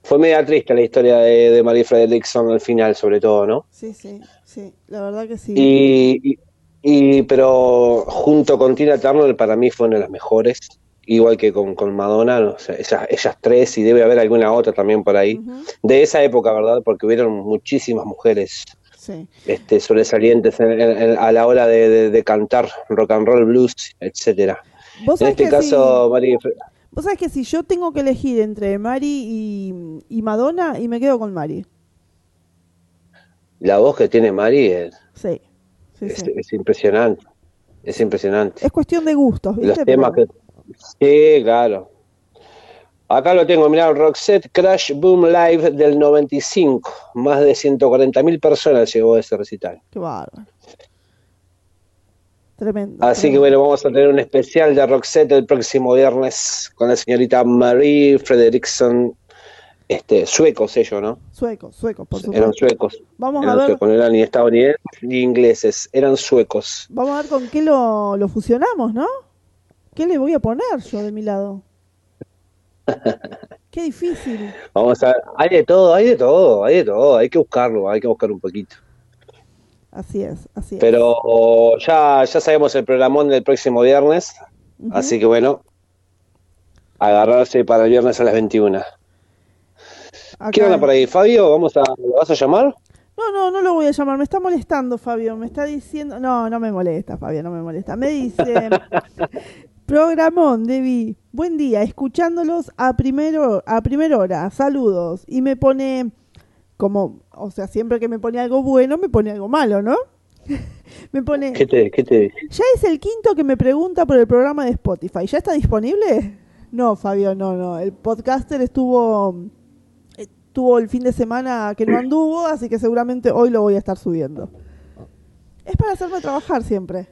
Fue media triste la historia de, de Marie Frederickson al final, sobre todo, ¿no? Sí, sí, sí, la verdad que sí. Y, y, y pero junto con Tina Turner para mí fue una de las mejores, igual que con, con Madonna, o sea, esas, ellas tres, y debe haber alguna otra también por ahí, Uh -huh. de esa época, ¿verdad? Porque hubieron muchísimas mujeres Sí. este, sobresalientes en- en- a la hora de, de- de cantar rock and roll, blues, etcétera. Vos En este caso, Fre- Vos sabés que si yo tengo que elegir entre Mari y, y Madonna, y me quedo con Mari. la voz que tiene Mari es, Sí, sí, es, impresionante, es impresionante. Es cuestión de gustos, ¿viste? Los temas Pero- que... Sí, claro. Acá lo tengo, mirá, Roxette Crash Boom Live del 95. Más de 140.000 personas llegó a ese recital. Qué bárbaro. Tremendo. Así que bueno, vamos a tener un especial de Roxette el próximo viernes con la señorita Marie Frederickson. Este, suecos ellos, ¿no? Suecos, suecos, por Eran supuesto. suecos. Vamos a Eran ver, suecos, no eran ni estadounidenses ni ingleses, eran suecos. vamos a ver con qué lo, lo fusionamos, ¿no? ¿Qué le voy a poner yo de mi lado? Qué difícil. Vamos a ver, hay de todo, hay de todo, hay de todo, hay que buscarlo, hay que buscar un poquito. Así es, así es. Pero ya, ya sabemos el programón del próximo viernes, así que bueno, agarrarse para el viernes a las 21. Acá- ¿Qué onda por ahí, Fabio? ¿Vamos a, ¿Lo vas a llamar? No, no, no lo voy a llamar. Me está molestando, Fabio. Me está diciendo. No, no me molesta, Fabio, no me molesta. Me dice. Programón, Debbie. Buen día, escuchándolos a, primero, a primera hora. Saludos. Y me pone. Como. O sea, siempre que me pone algo bueno, me pone algo malo, ¿no? me pone. ¿Qué te, qué te? Ya es el quinto que me pregunta por el programa de Spotify. ¿Ya está disponible? No, Fabio, no, no. El podcaster estuvo tuvo el fin de semana que no anduvo, así que seguramente hoy lo voy a estar subiendo. Es para hacerme trabajar siempre.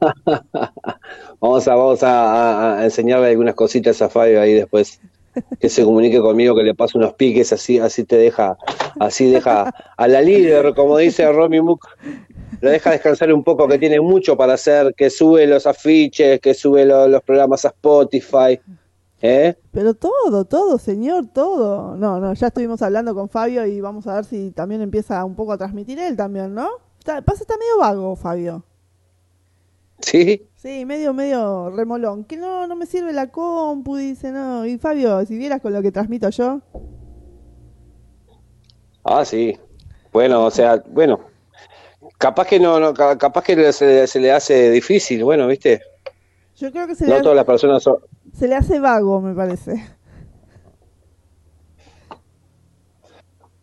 vamos a, vamos a, enseñarle algunas cositas a Fabio ahí después. Que se comunique conmigo, que le pase unos piques, así, así te deja, así deja a la líder, como dice Romy Mook, lo deja descansar un poco, que tiene mucho para hacer, que sube los afiches, que sube los programas a Spotify, ¿Eh? Pero todo, todo, señor, todo. No, no, ya estuvimos hablando con Fabio y vamos a ver si también empieza un poco a transmitir él también, ¿no? Está, pasa, está medio vago, Fabio. Sí. Sí, medio, medio remolón. Que no, no me sirve la compu, dice, no. Y Fabio, si vieras con lo que transmito yo. Ah, sí. Bueno, o sea, bueno. Capaz que no, no capaz que se, se le hace difícil, bueno, ¿viste? Yo creo que se no le todas las personas son, se le hace vago, me parece.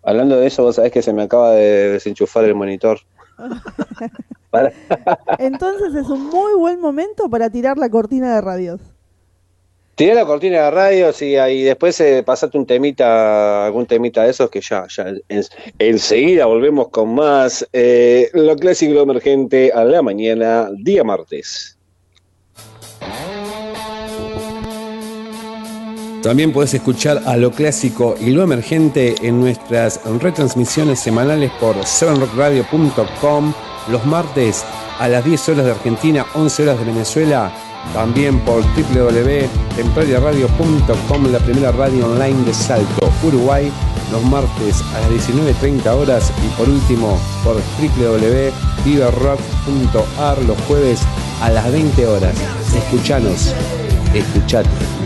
Hablando de eso, vos sabés que se me acaba de desenchufar el monitor. Entonces es un muy buen momento para tirar la cortina de radios. Tiré la cortina de radios y ahí después eh, pasaste un temita, algún temita de esos que ya, ya enseguida volvemos con más. Eh, lo clásico lo emergente a la mañana, día martes. También puedes escuchar a lo clásico y lo emergente en nuestras retransmisiones semanales por 7rockradio.com los martes a las 10 horas de Argentina, 11 horas de Venezuela. También por www.templariaradio.com, la primera radio online de Salto, Uruguay, los martes a las 19.30 horas. Y por último, por www.viverrock.ar, los jueves a las 20 horas. Escuchanos, escuchate.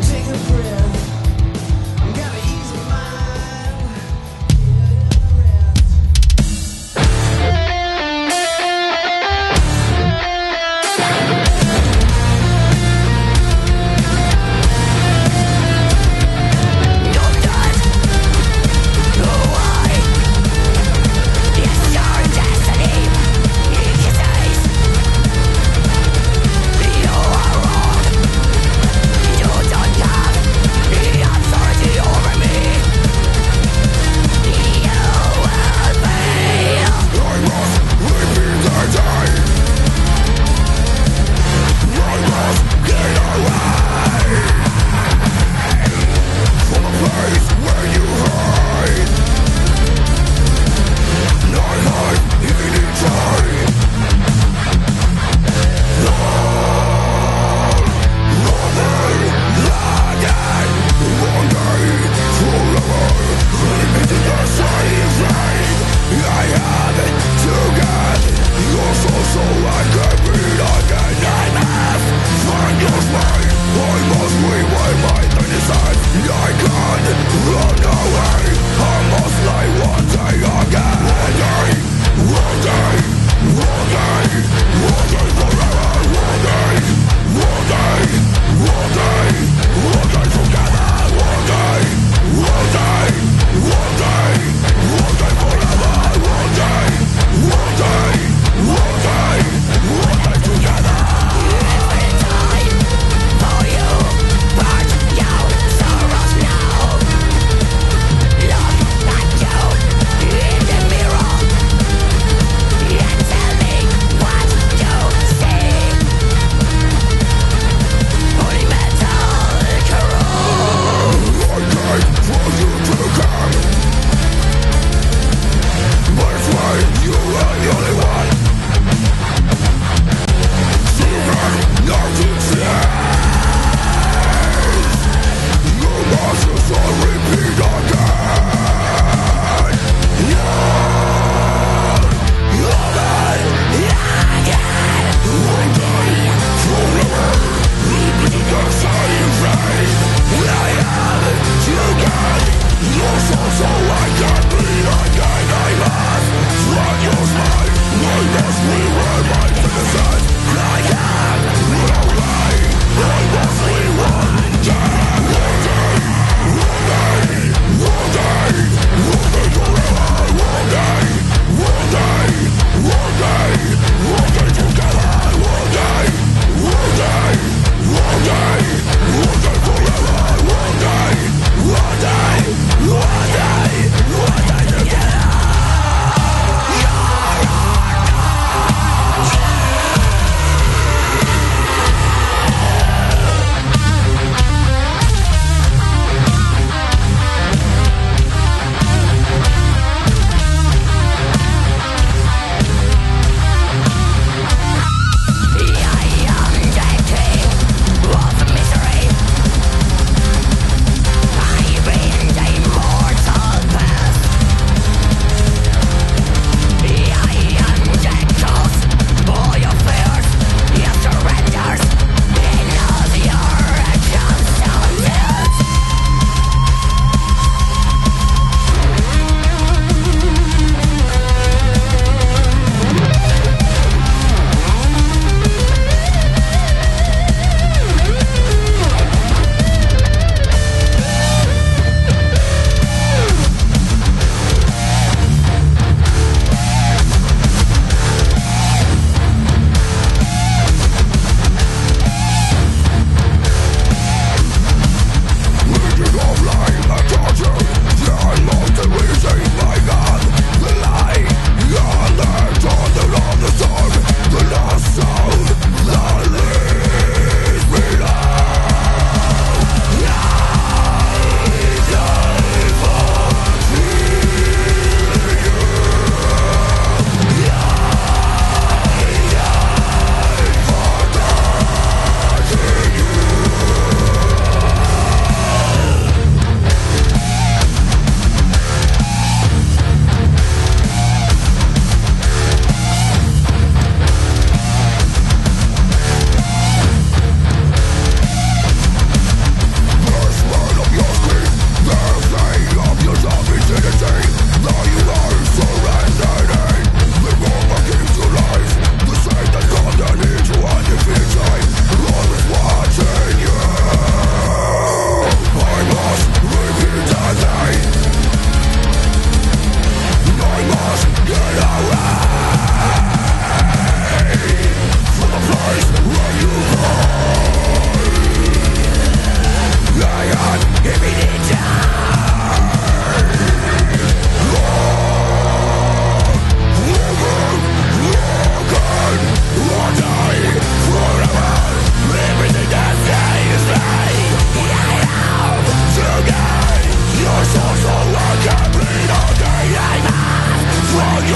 Y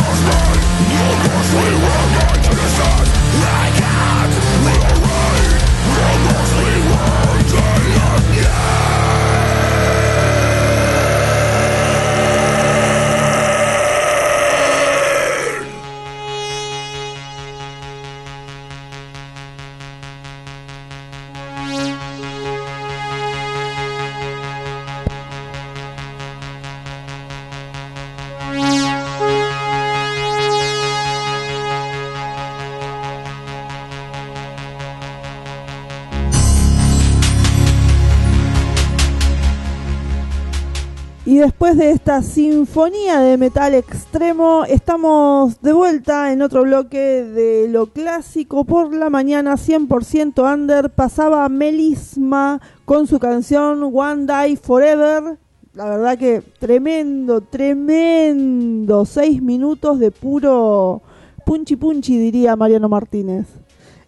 después de esta sinfonía de metal extremo, estamos de vuelta en otro bloque de lo clásico por la mañana 100% under. Pasaba Melisma con su canción One Day Forever. La verdad que tremendo, tremendo. Seis minutos de puro punchi punchi, diría Mariano Martínez.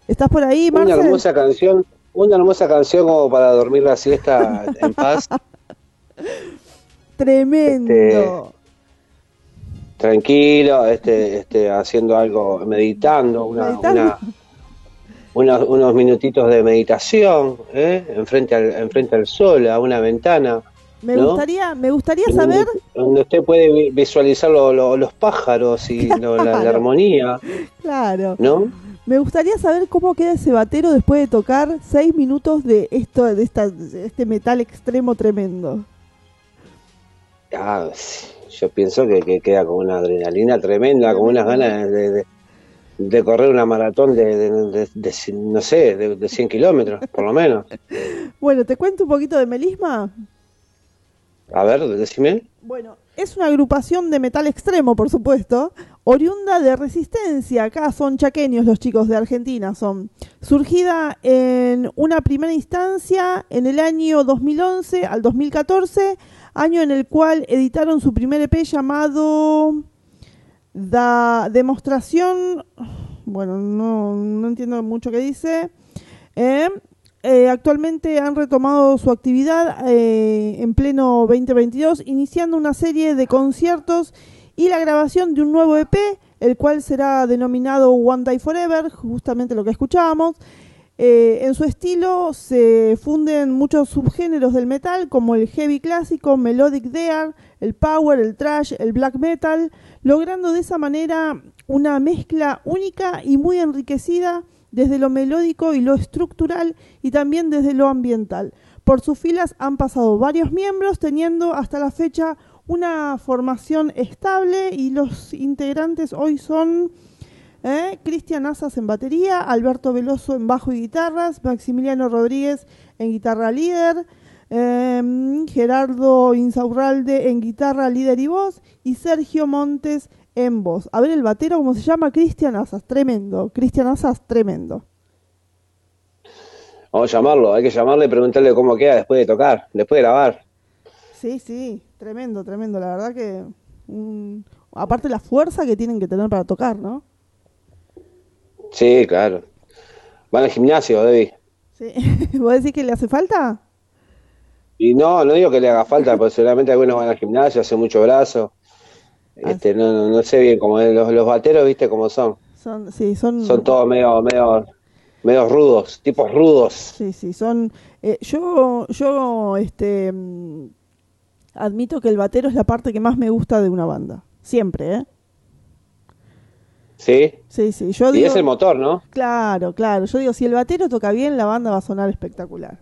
¿Estás por ahí, Una Marcel? hermosa canción, una hermosa canción como para dormir la siesta en paz, Tremendo. Este, tranquilo, este, este, haciendo algo, meditando, una, Meditando. una- unos, unos minutitos de meditación, ¿eh? enfrente, al, enfrente al sol, a una ventana, Me ¿no? gustaría, me gustaría saber, donde usted puede vi- visualizar lo- lo- los pájaros y lo- la, armonía, claro, ¿no? me gustaría saber cómo queda ese batero después de tocar seis minutos de esto, de esta, de este metal extremo tremendo. Ah, yo pienso que, que queda con una adrenalina tremenda, con unas ganas de, de- de correr una maratón de, no sé, de, de 100 kilómetros, por lo menos. Bueno, te cuento un poquito de Melisma. A ver, decime. Bueno, es una agrupación de metal extremo, por supuesto, oriunda de Resistencia. Acá son chaqueños los chicos de Argentina, son. Surgida en una primera instancia en el año 2011 al 2014, año en el cual editaron su primer EP llamado Demostración. Bueno, no, no entiendo mucho qué dice. Eh, eh, actualmente han retomado su actividad eh, en pleno 2022, iniciando una serie de conciertos y la grabación de un nuevo EP, el cual será denominado One Day Forever, justamente lo que escuchábamos. Eh, en su estilo se funden muchos subgéneros del metal, como el heavy clásico, melodic death, el power, el thrash, el black metal, logrando de esa manera una mezcla única y muy enriquecida desde lo melódico y lo estructural y también desde lo ambiental. Por sus filas han pasado varios miembros, teniendo hasta la fecha una formación estable y los integrantes hoy son ¿eh? Cristian Asas en batería, Alberto Veloso en bajo y guitarras, Maximiliano Rodríguez en guitarra líder, eh, Gerardo Insaurralde en guitarra líder y voz y Sergio Montes en voz. A ver el batero, ¿cómo se llama? Cristian Asas, tremendo. Cristian Asas, tremendo. Vamos a llamarlo, hay que llamarle y preguntarle cómo queda después de tocar, después de grabar. Sí, sí, tremendo, tremendo. La verdad que... aparte la fuerza que tienen que tener para tocar, ¿no? Sí, claro. Van al gimnasio, Debbie. Sí. ¿Vos decís que le hace falta? Y no, no digo que le haga falta, porque seguramente algunos van al gimnasio, hacen mucho brazo. Ah, Este, no, no, no sé bien cómo es, los, los bateros, viste cómo son. Son, sí, son... Son todos medio, medio, medio rudos, tipos rudos. Sí, sí, son... eh, yo, yo, este... mm, admito que el batero es la parte que más me gusta de una banda. Siempre, ¿eh? ¿Sí? Sí, sí, yo Y digo... es el motor, ¿no? Claro, claro. Yo digo, si el batero toca bien, la banda va a sonar espectacular.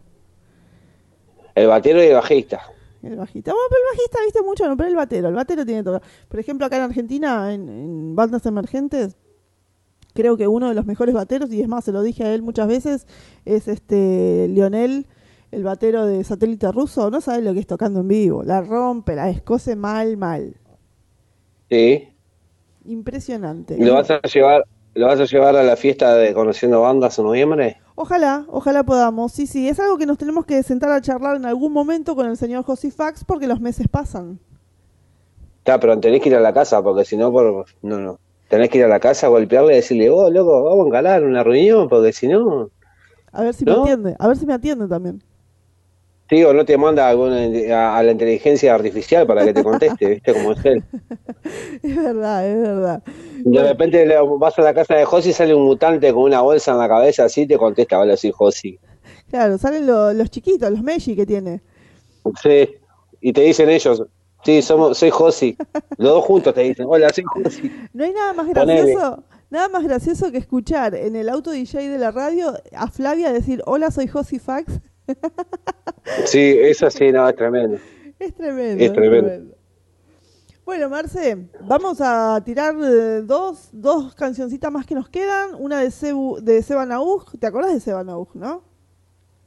El batero y el bajista. El bajista. Bueno, pero el bajista, viste mucho, no, pero el batero. El batero tiene que tocar. Por ejemplo, acá en Argentina, en, en bandas emergentes, creo que uno de los mejores bateros, y es más, se lo dije a él muchas veces, es este Lionel, el batero de satélite ruso. No sabe lo que es tocando en vivo. La rompe, la escoce mal, mal. Sí. Impresionante. ¿Y ¿Lo vas a llevar, lo vas a llevar a la fiesta de Conociendo Bandas en noviembre? Ojalá, ojalá podamos. Sí, sí, es algo que nos tenemos que sentar a charlar en algún momento con el señor Josifax porque los meses pasan. Está, pero tenés que ir a la casa, porque si no, por, no, no. Tenés que ir a la casa, golpearle y decirle, oh, loco, vamos a encalar una reunión, porque si no, A ver si me atiende, a ver si me atiende también. O no te manda alguna, a, a la inteligencia artificial para que te conteste, ¿viste? Como es él. Es verdad, es verdad. De repente vas a la casa de Josi y sale un mutante con una bolsa en la cabeza así y te contesta, hola, soy Josi. Claro, salen lo- los chiquitos, los Meji que tiene. Sí, y te dicen ellos, sí, somos, soy Josi. Los dos juntos te dicen, hola, soy Josi. No hay nada más gracioso, nada más gracioso que escuchar en el auto DJ de la radio a Flavia decir, hola, soy Josi Fax. Sí, eso sí, no, es tremendo. Es tremendo. Es tremendo. Bueno, Marce, vamos a tirar eh, dos, dos cancioncitas más que nos quedan. Una de, Sebu, de Seba Naug. ¿Te acuerdas de Seba Naug, no?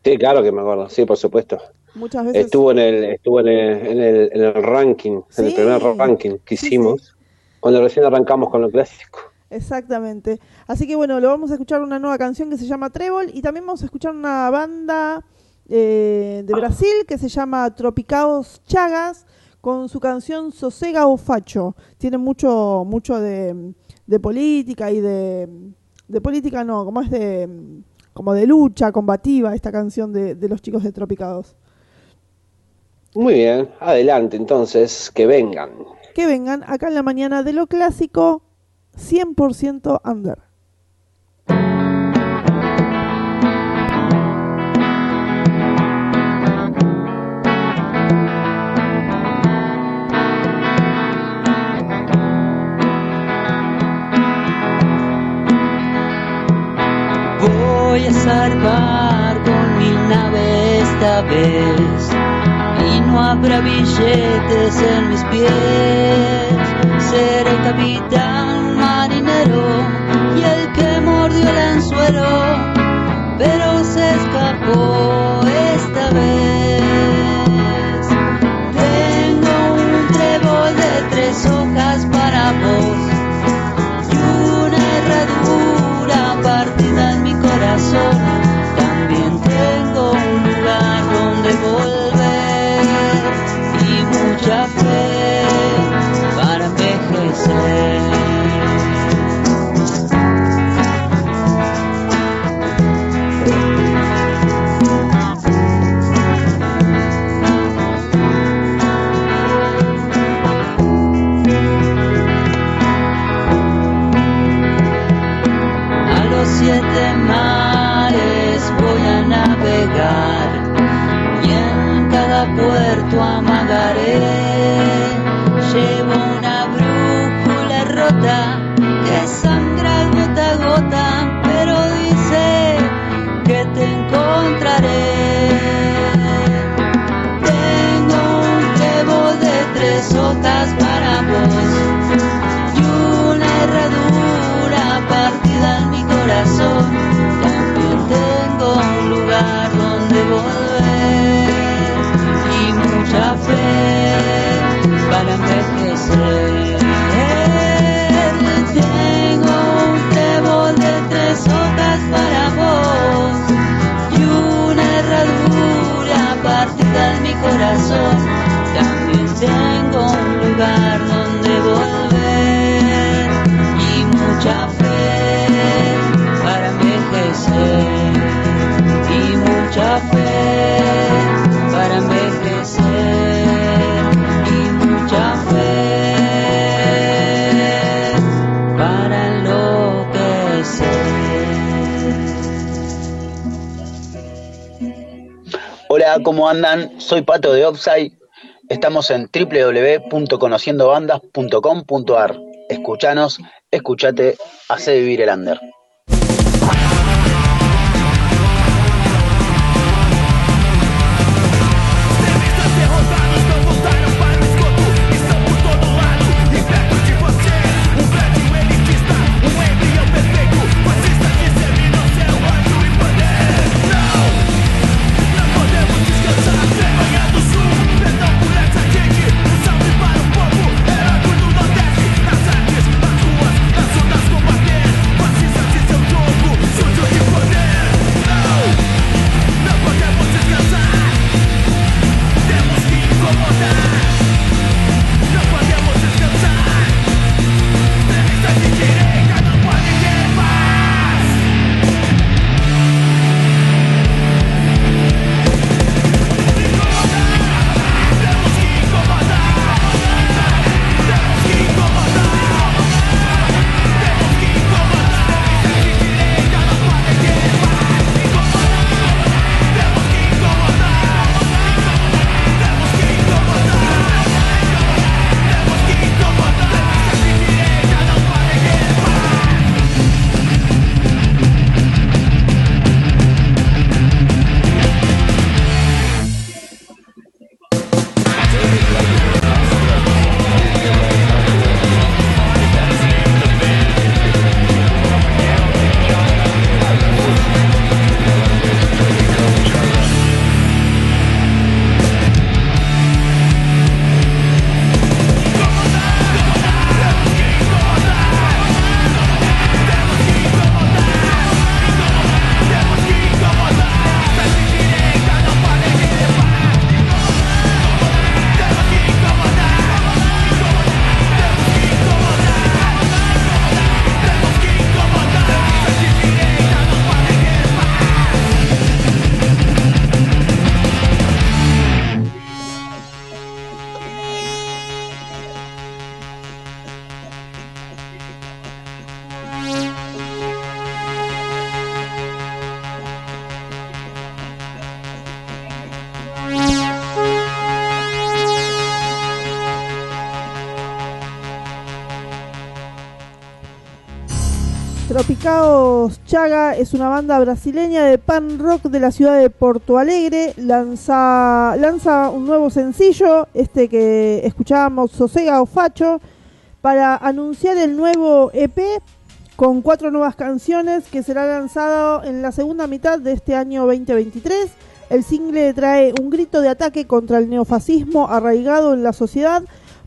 Sí, claro que me acuerdo, sí, por supuesto. Muchas veces. Estuvo en el, estuvo en el, en el, en el ranking, en el primer ranking que Sí, hicimos, cuando recién arrancamos con lo clásico. Exactamente. Así que bueno, lo vamos a escuchar una nueva canción que se llama Trébol y también vamos a escuchar una banda eh, de Brasil que se llama Tropicaos Chagas con su canción Sosega o Facho. Tiene mucho, mucho de, de política y de, de política no, como es de como de lucha combativa esta canción de, de los chicos de Tropicados. Muy bien, adelante entonces, que vengan. Que vengan acá en la mañana de lo clásico 100% under. Zarpar con mi nave esta vez y no habrá billetes en mis pies. Seré capitán marinero y el que mordió el anzuelo, pero se escapó esta vez. Tengo un trébol de tres hojas para vos mucha mucha ¿cómo andan? Soy Pato de Offside. Estamos en www.conociendobandas.com.ar. Escuchanos, escuchate, hace vivir el under. Chaga es una banda brasileña de pan rock de la ciudad de Porto Alegre. Lanza, lanza un nuevo sencillo, este que escuchábamos, Sosega o Facho, para anunciar el nuevo EP con cuatro nuevas canciones que será lanzado en la segunda mitad de este año 2023. El single trae un grito de ataque contra el neofascismo arraigado en la sociedad.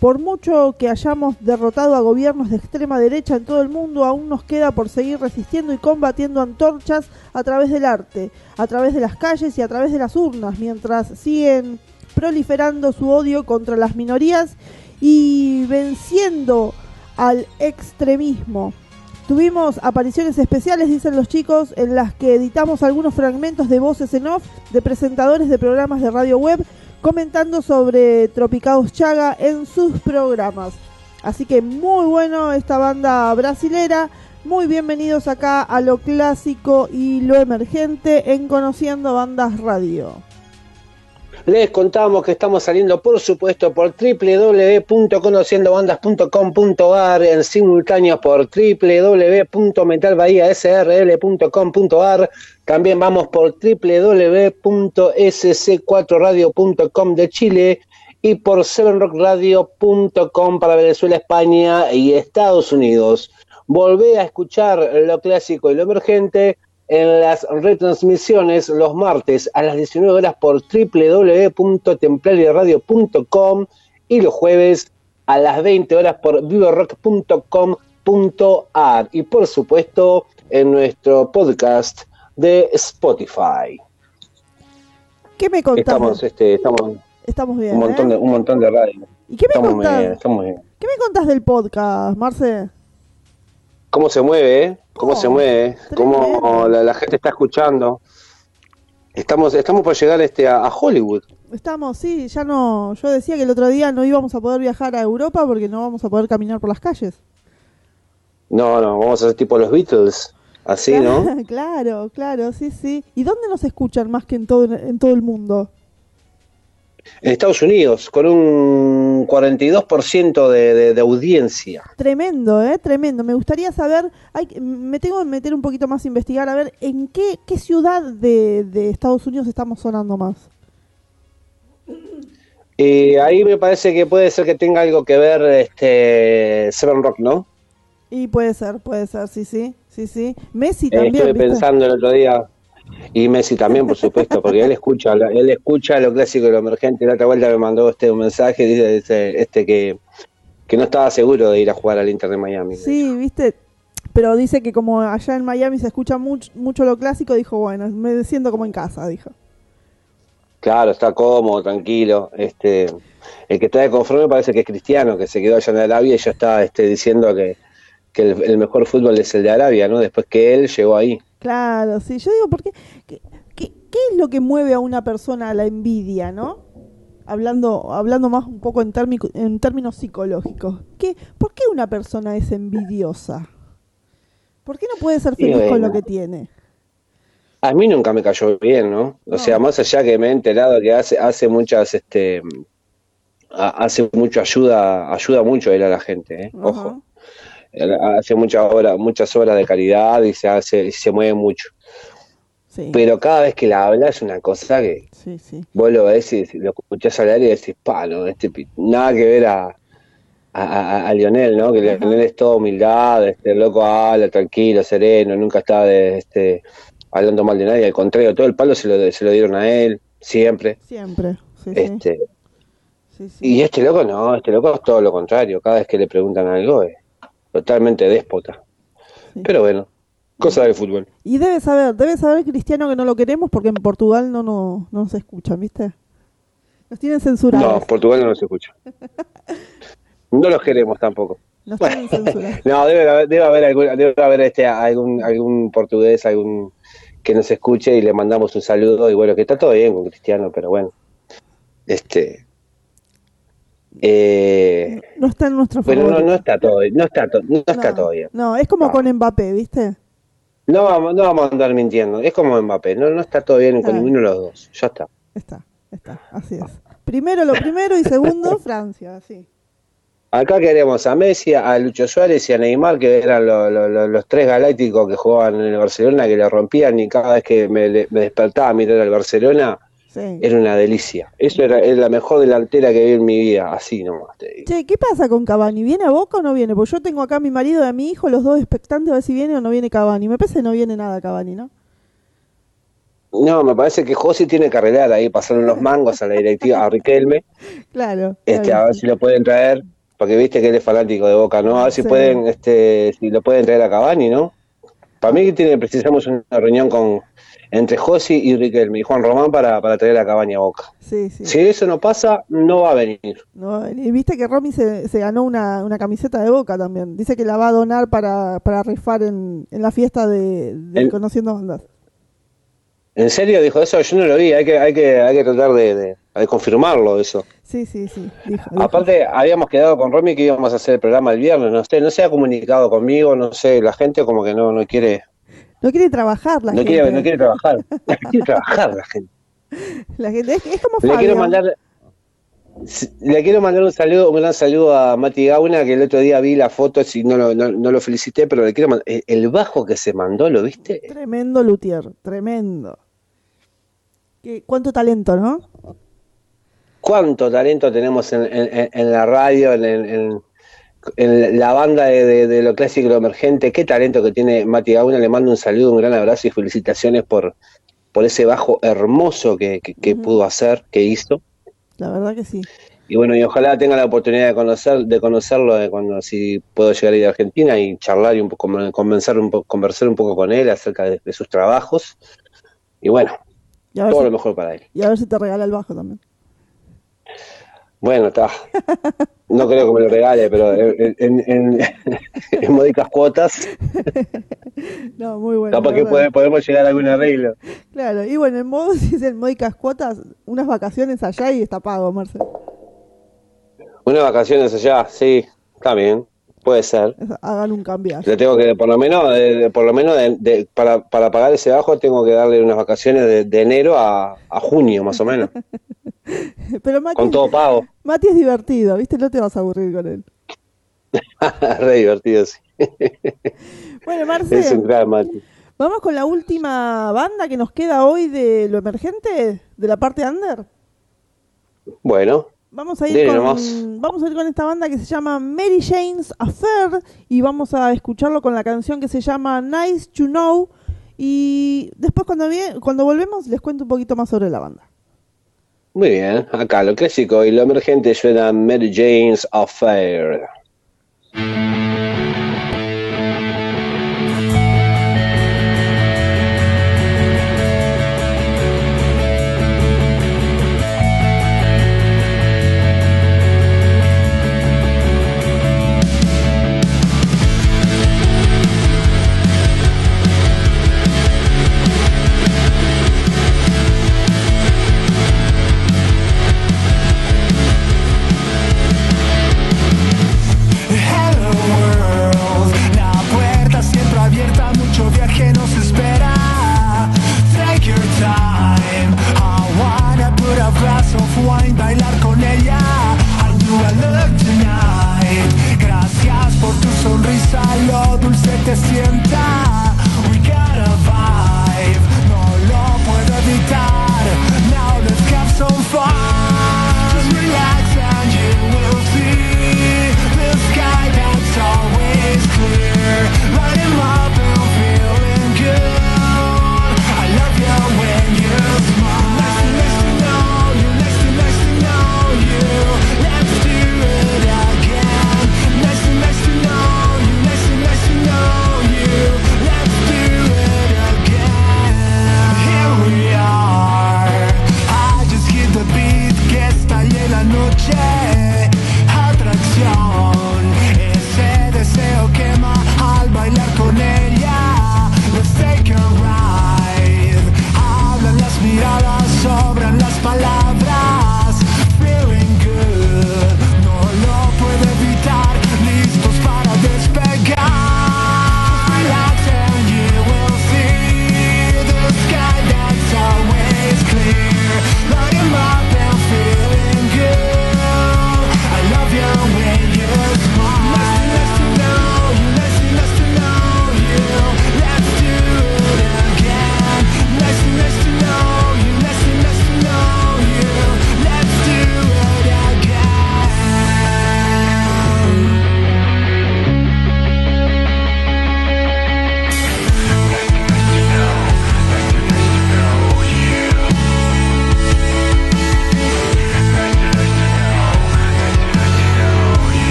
Por mucho que hayamos derrotado a gobiernos de extrema derecha en todo el mundo, aún nos queda por seguir resistiendo y combatiendo antorchas a través del arte, a través de las calles y a través de las urnas, mientras siguen proliferando su odio contra las minorías y venciendo al extremismo. Tuvimos apariciones especiales, dicen los chicos, en las que editamos algunos fragmentos de voces en off de presentadores de programas de radio web comentando sobre Tropicados Chaga en sus programas. Así que muy bueno esta banda brasilera. Muy bienvenidos acá a lo clásico y lo emergente en Conociendo Bandas Radio. Les contamos que estamos saliendo, por supuesto, por www.conociendobandas.com.ar, en simultáneo por www.metalbahiasrl.com.ar, también vamos por www.sc4radio.com de Chile y por 7rockradio.com para Venezuela, España y Estados Unidos. Volvé a escuchar lo clásico y lo emergente en las retransmisiones los martes a las 19 horas por www.templariaradio.com y los jueves a las 20 horas por vivorock.com.ar y por supuesto en nuestro podcast de Spotify. ¿Qué me contás? Estamos, este, estamos Estamos bien. un montón ¿eh? de un montón de radio. ¿Y qué me Estamos muy contás? bien, estamos bien. ¿Qué me contás del podcast, Marce? ¿Cómo se mueve? eh? ¿Cómo Oh, se mueve? ¿Cómo tremendo. la, la gente está escuchando? Estamos, estamos por llegar este a, a Hollywood. Estamos, sí, ya no. Yo decía que el otro día no íbamos a poder viajar a Europa porque no vamos a poder caminar por las calles. No, no, vamos a hacer tipo los Beatles. Así, ¿no? claro, claro, sí, sí. ¿Y dónde nos escuchan más que en todo, en todo el mundo? En Estados Unidos, con un 42% de, de, de audiencia. Tremendo, ¿eh? Tremendo. Me gustaría saber, hay, me tengo que meter un poquito más a investigar, a ver, ¿en qué, qué ciudad de, de Estados Unidos estamos sonando más? Y ahí me parece que puede ser que tenga algo que ver este Seven Rock, ¿no? Y puede ser, puede ser, sí, sí, sí, sí. Messi Eh, también, estuve ¿viste? pensando el otro día. Y Messi también, por supuesto, porque él escucha, él escucha lo clásico y lo emergente. La otra vuelta me mandó este un mensaje, dice, dice, este que, que no estaba seguro de ir a jugar al Inter de Miami. Sí, viste, pero dice que como allá en Miami se escucha mucho, mucho lo clásico, dijo, bueno, me siento como en casa, dijo. Claro, está cómodo, tranquilo. Este, el que está de conforme parece que es cristiano, que se quedó allá en Arabia y ya está este, diciendo que, que el, el mejor fútbol es el de Arabia, ¿no? Después que él llegó ahí. Claro, sí, yo digo, ¿por qué? ¿Qué, es lo que mueve a una persona a la envidia, no? Hablando, hablando más un poco en, térmico- en términos psicológicos. ¿Qué, ¿Por qué una persona es envidiosa? ¿Por qué no puede ser feliz con lo que tiene? A mí nunca me cayó bien, ¿no? O No. sea, más allá que me he enterado que hace, hace muchas, este, ha- hace mucho ayuda, ayuda mucho él a la gente, ¿eh? Ojo. Hace muchas obras, muchas obras de caridad y se hace, y se mueve mucho. Sí, Pero cada vez que la habla es una cosa que sí, sí. vos lo ves y lo escuchás hablar y decís, pa, no, este, nada que ver a, a, a- a Lionel, ¿no? Que Ajá. Lionel es todo humildad, este el loco habla tranquilo, sereno, nunca está de, este, hablando mal de nadie, al contrario, todo el palo se lo, se lo dieron a él, siempre. Siempre. Este, y este loco no, este loco es todo lo contrario, cada vez que le preguntan algo es totalmente déspota. Sí. Pero bueno, cosa del fútbol. Y debe saber, debe saber Cristiano que no lo queremos porque en Portugal no, no, no nos escuchan, ¿viste? Nos tienen No, censurados. Portugal no nos escucha. No los queremos tampoco. Nos tienen censurados. No, debe haber, debe haber, algún, debe haber este, algún, algún portugués, algún que nos escuche y le mandamos un saludo y bueno, que está todo bien con Cristiano, pero bueno. Este eh, No está en nuestro pero no, no está todo no está to- no está No, todo bien. No, es como No. con Mbappé, ¿viste? No vamos, no vamos a andar mintiendo, es como Mbappé, no, no está todo bien con ninguno de los dos, ya está. Está, está, así es. Primero lo primero y segundo Francia, sí. Acá queremos a Messi, a Lucho Suárez y a Neymar, que eran lo- lo- lo- los tres galácticos que jugaban en el Barcelona, que le rompían y cada vez que me despertaba a mirar al Barcelona, Sí. era una delicia. Eso era, es la mejor delantera que vi en mi vida, así nomás te digo. Che, ¿qué pasa con Cavani? ¿Viene a Boca o no viene? Porque yo tengo acá a mi marido y a mi hijo, los dos expectantes a ver si viene o no viene Cavani. Me parece que no viene nada Cavani, ¿no? No, me parece que José tiene que arreglar ahí, pasar unos mangos a la directiva, a Riquelme, Claro. este, claro. a ver si lo pueden traer, porque viste que él es fanático de Boca, ¿no? A ver si pueden, este, si lo pueden traer a Cavani, ¿no? Para mí que tiene, precisamos una reunión con entre Josi y Riquelme y Juan Román para, para traer a Cavani a Boca. Sí, sí. Si eso no pasa, no va a venir. No, y viste que Romy se, se ganó una, una camiseta de Boca también. Dice que la va a donar para, para rifar en, en la fiesta de, de El- Conociendo Bandas. ¿En serio dijo eso? Yo no lo vi, hay que, hay que, hay que tratar de, de- de confirmarlo eso. Sí, sí, sí. Dijo, dijo. Aparte, habíamos quedado con Romy que íbamos a hacer el programa el viernes, no sé, no se ha comunicado conmigo, no sé, la gente como que no, no quiere, No quiere trabajar la no gente. quiere, no quiere trabajar, no quiere trabajar la gente. La gente es, es como Le Fabio. quiero mandar, le quiero mandar un saludo, un gran saludo a Mati Gauna, que el otro día vi la foto, si no lo, no, no lo felicité, pero le quiero mandar, el, bajo que se mandó, ¿lo viste? Tremendo luthier, tremendo. Qué- cuánto talento, ¿no? cuánto talento tenemos en, en- en la radio, en, en- en la banda de, de- de lo clásico y lo emergente, qué talento que tiene Mati Gauna, le mando un saludo, un gran abrazo y felicitaciones por, por ese bajo hermoso que, que- pudo hacer, que hizo. La verdad que sí. Y bueno, y ojalá tenga la oportunidad de conocer, de conocerlo de cuando si puedo llegar a ir a Argentina y charlar y un poco, conversar un poco, conversar un poco con él acerca de, de sus trabajos. Y bueno, Y todo lo mejor para él. y a ver si te regala el bajo también. Bueno, está. No creo que me lo regale, pero en, en, en- módicas cuotas, No, muy bueno. capaz que podemos llegar a algún arreglo. Claro, y bueno, en modo si es el módicas cuotas, unas vacaciones allá y está pago, Marcel. Unas vacaciones allá, sí, está bien, puede ser. Hagan un cambio. Le tengo que, por lo menos, por lo menos de- de- para, para pagar ese bajo, tengo que darle unas vacaciones de, de enero a, a junio, más o menos, Pero Mati, con todo pago. Mati es divertido, ¿viste? No te vas a aburrir con él. Re divertido, sí. Bueno, Es un gran Mati. vamos con la última banda que nos queda hoy de lo emergente, de la parte under. Bueno, Vamos a ir Dele con nomás. vamos a ir con esta banda que se llama Mary Jane's Affair y vamos a escucharlo con la canción que se llama Nice to Know y después cuando cuando volvemos les cuento un poquito más sobre la banda. muy bien. Acá lo clásico y lo emergente suena Mary Jane's Affair.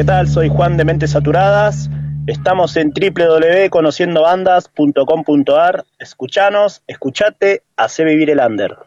¿Qué tal? Soy Juan de Mentes Saturadas. Estamos en www.conociendobandas.com.ar. Escuchanos, escuchate, hace vivir el under.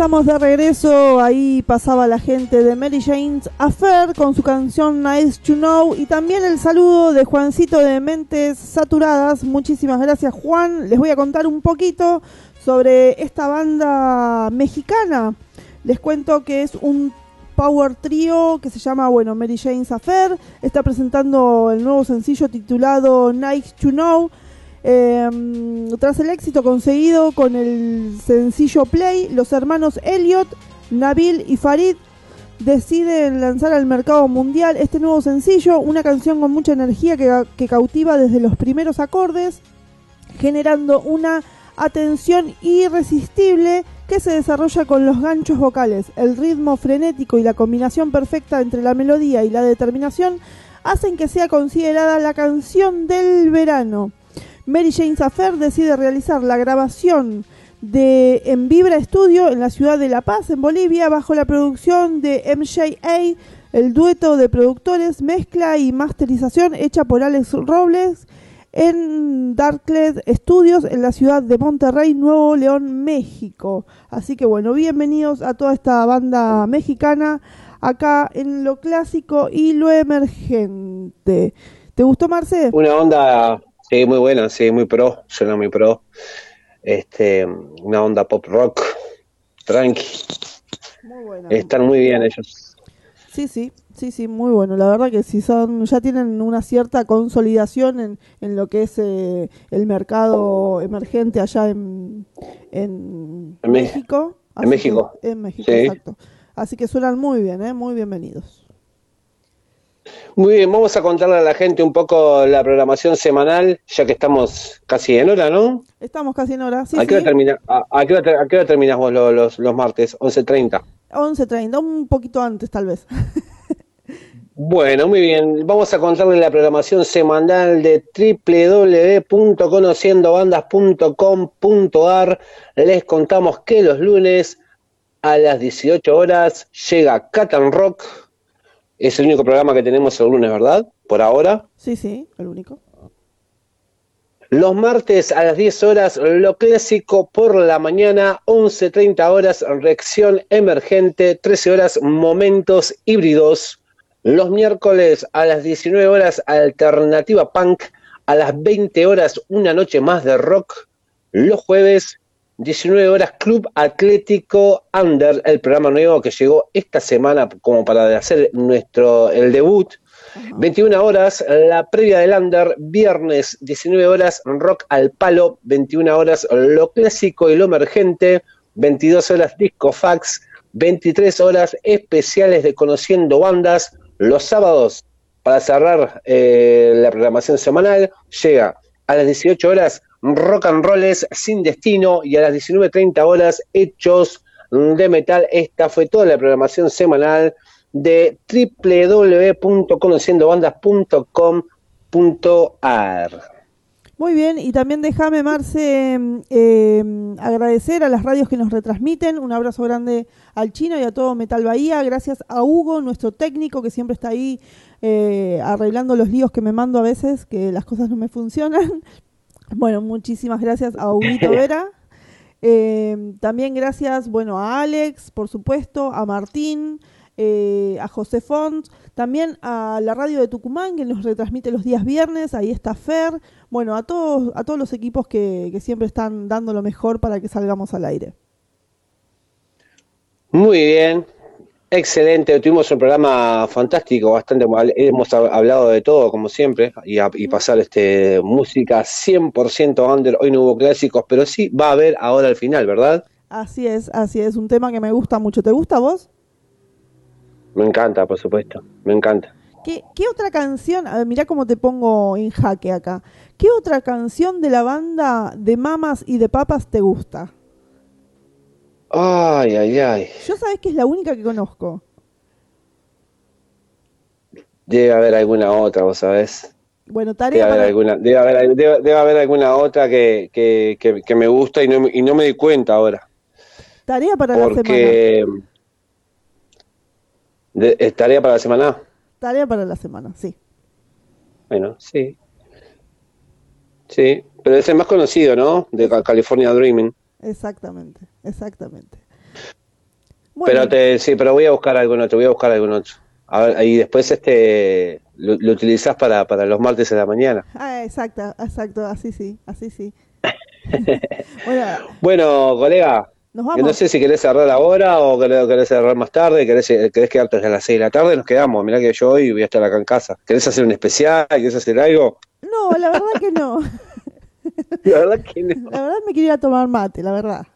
Estamos de regreso, ahí pasaba la gente de Mary Jane's Affair con su canción Nice to Know y también el saludo de Juancito de Mentes Saturadas. Muchísimas gracias Juan. Les voy a contar un poquito sobre esta banda mexicana. Les cuento que es un power trio que se llama, bueno, Mary Jane's Affair. Está presentando el nuevo sencillo titulado Nice to Know. Eh, tras el éxito conseguido con el sencillo Play, los hermanos Elliot, Nabil y Farid deciden lanzar al mercado mundial este nuevo sencillo, una canción con mucha energía que cautiva desde los primeros acordes, generando una atención irresistible que se desarrolla con los ganchos vocales. El ritmo frenético y la combinación perfecta entre la melodía y la determinación hacen que sea considerada la canción del verano. Mary Jane Affair decide realizar la grabación de en Vibra Studio en la ciudad de La Paz, en Bolivia, bajo la producción de MJA, el dueto de productores, mezcla y masterización hecha por Alex Robles en Darklet Studios en la ciudad de Monterrey, Nuevo León, México. Así que bueno, bienvenidos a toda esta banda mexicana acá en lo clásico y lo emergente. ¿Te gustó, Marce? Una onda, sí, muy buena, sí, muy pro, suena muy pro. Este, una onda pop rock, tranqui. Muy buena. Están muy bien ellos. Sí, sí, sí, sí, muy bueno. La verdad que sí son, ya tienen una cierta consolidación en, en lo que es eh, el mercado emergente allá en, en, México. en México. en México, Sí. exacto. Así que suenan muy bien, ¿eh? muy bienvenidos. Muy bien, vamos a contarle a la gente un poco la programación semanal, ya que estamos casi en hora, ¿no? Estamos casi en hora. Sí, ¿A, qué hora sí. termina, a, a qué hora, ter- a qué hora terminas vos lo- los, los martes? 11.30. 11.30, un poquito antes tal vez. Bueno, muy bien. Vamos a contarle la programación semanal de www.conociendobandas.com.ar. Les contamos que los lunes a las 18 horas llega Catan Rock. Es el único programa que tenemos el lunes, ¿verdad? Por ahora. sí, sí, el único. Los martes a las 10 horas, lo clásico por la mañana, 11.30 horas, reacción emergente, 13 horas, momentos híbridos. Los miércoles a las 19 horas, alternativa punk, a las 20 horas, una noche más de rock. Los jueves, 19 horas, Club Atlético Under, el programa nuevo que llegó esta semana como para hacer nuestro el debut. 21 horas, la previa del Under, viernes 19 horas, rock al palo, 21 horas, lo clásico y lo emergente, 22 horas, disco fax, 23 horas, especiales de Conociendo Bandas, los sábados, para cerrar eh, la programación semanal, llega a las 18 horas, rock and rolls sin destino, y a las 19.30 horas, hechos de metal. Esta fue toda la programación semanal de www.conociendobandas.com.ar. Muy bien, y también déjame, Marce, eh, agradecer a las radios que nos retransmiten. Un abrazo grande al chino y a todo Metal Bahía. Gracias a Hugo, nuestro técnico, que siempre está ahí eh, arreglando los líos que me mando a veces, que las cosas no me funcionan. Bueno, muchísimas gracias a Huguito Vera. Eh, también gracias, bueno, a Alex, por supuesto, a Martín, eh, a José Font, también a la radio de Tucumán que nos retransmite los días viernes, ahí está Fer, bueno, a todos, a todos los equipos que, que siempre están dando lo mejor para que salgamos al aire. Muy bien. Excelente, tuvimos un programa fantástico, bastante, hemos hab- hablado de todo como siempre y, a- y pasar este música 100% under, hoy no hubo clásicos, pero sí va a haber ahora al final, ¿verdad? Así es, así es, un tema que me gusta mucho. ¿Te gusta a vos? Me encanta, por supuesto, me encanta. ¿Qué, qué otra canción? A ver, mirá cómo te pongo en jaque acá. ¿Qué otra canción de la banda de Mamas y de Papas te gusta? Ay, ay, ay, Yo sabes que es la única que conozco. debe haber alguna otra, vos sabés. Bueno, Debe tarea haber para, alguna, debe haber, debe, debe haber alguna otra que, que, que, que me gusta y no, y no me di cuenta ahora. tarea para la semana. Porque de, ¿es tarea para la semana. Tarea para la semana, sí. Bueno, sí. Sí, pero es el más conocido, ¿no? De Ca- California Dreaming. Exactamente, exactamente. Bueno, Pero te, sí, pero voy a buscar algún otro, voy a buscar algún otro. A ver, y después este lo, lo utilizás para, para los martes de la mañana. ah, exacto, exacto, así sí, así sí. bueno, Bueno, colega, nos vamos. no sé si querés cerrar ahora o querés, querés cerrar más tarde, querés, querés quedarte hasta las 6 de la tarde, nos quedamos. Mirá que yo hoy voy a estar acá en casa. ¿Querés hacer un especial? ¿Querés hacer algo? No, la verdad que no. La verdad que no. La verdad me quería tomar mate, la verdad.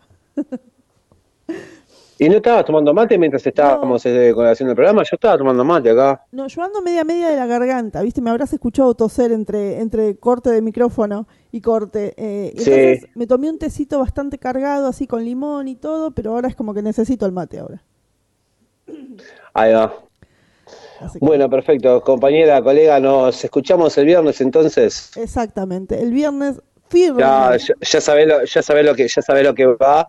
¿Y no estabas tomando mate mientras estábamos eh, con- haciendo el programa? Yo estaba tomando mate acá. No, yo ando media media de la garganta, ¿viste? Me habrás escuchado toser entre, entre corte de micrófono y corte. eh, y Sí. Entonces me tomé un tecito bastante cargado, así con limón y todo, pero ahora es como que necesito el mate ahora. Ahí va. Que- Bueno, perfecto. Compañera, colega, nos escuchamos el viernes entonces. Exactamente. El viernes Ya, ya, ya sabés lo, ya sabés lo que, ya sabés lo que va.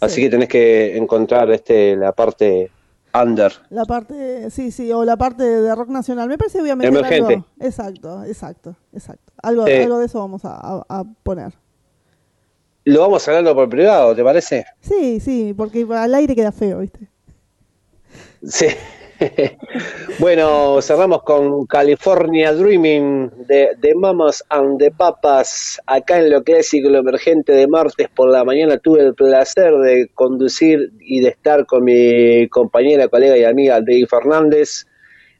Así Sí. que tenés que encontrar este la parte under. La parte, sí, sí, o la parte de rock nacional. Me parece que voy a meter Emergente. algo. Exacto, exacto, exacto. Algo, Eh. algo de eso vamos a, a- a poner. Lo vamos hablando por privado, ¿te parece? Sí, sí, porque al aire queda feo, ¿viste? Sí. bueno, cerramos con California Dreaming de, de Mamas and the Papas. Acá en lo clásico, lo emergente de martes por la mañana tuve el placer de conducir y de estar con mi compañera, colega y amiga Debbie Fernández.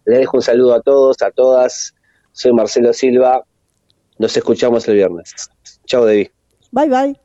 Les dejo un saludo a todos, a todas. Soy Marcelo Silva. Nos escuchamos el viernes. Chao, Debbie. Bye, bye.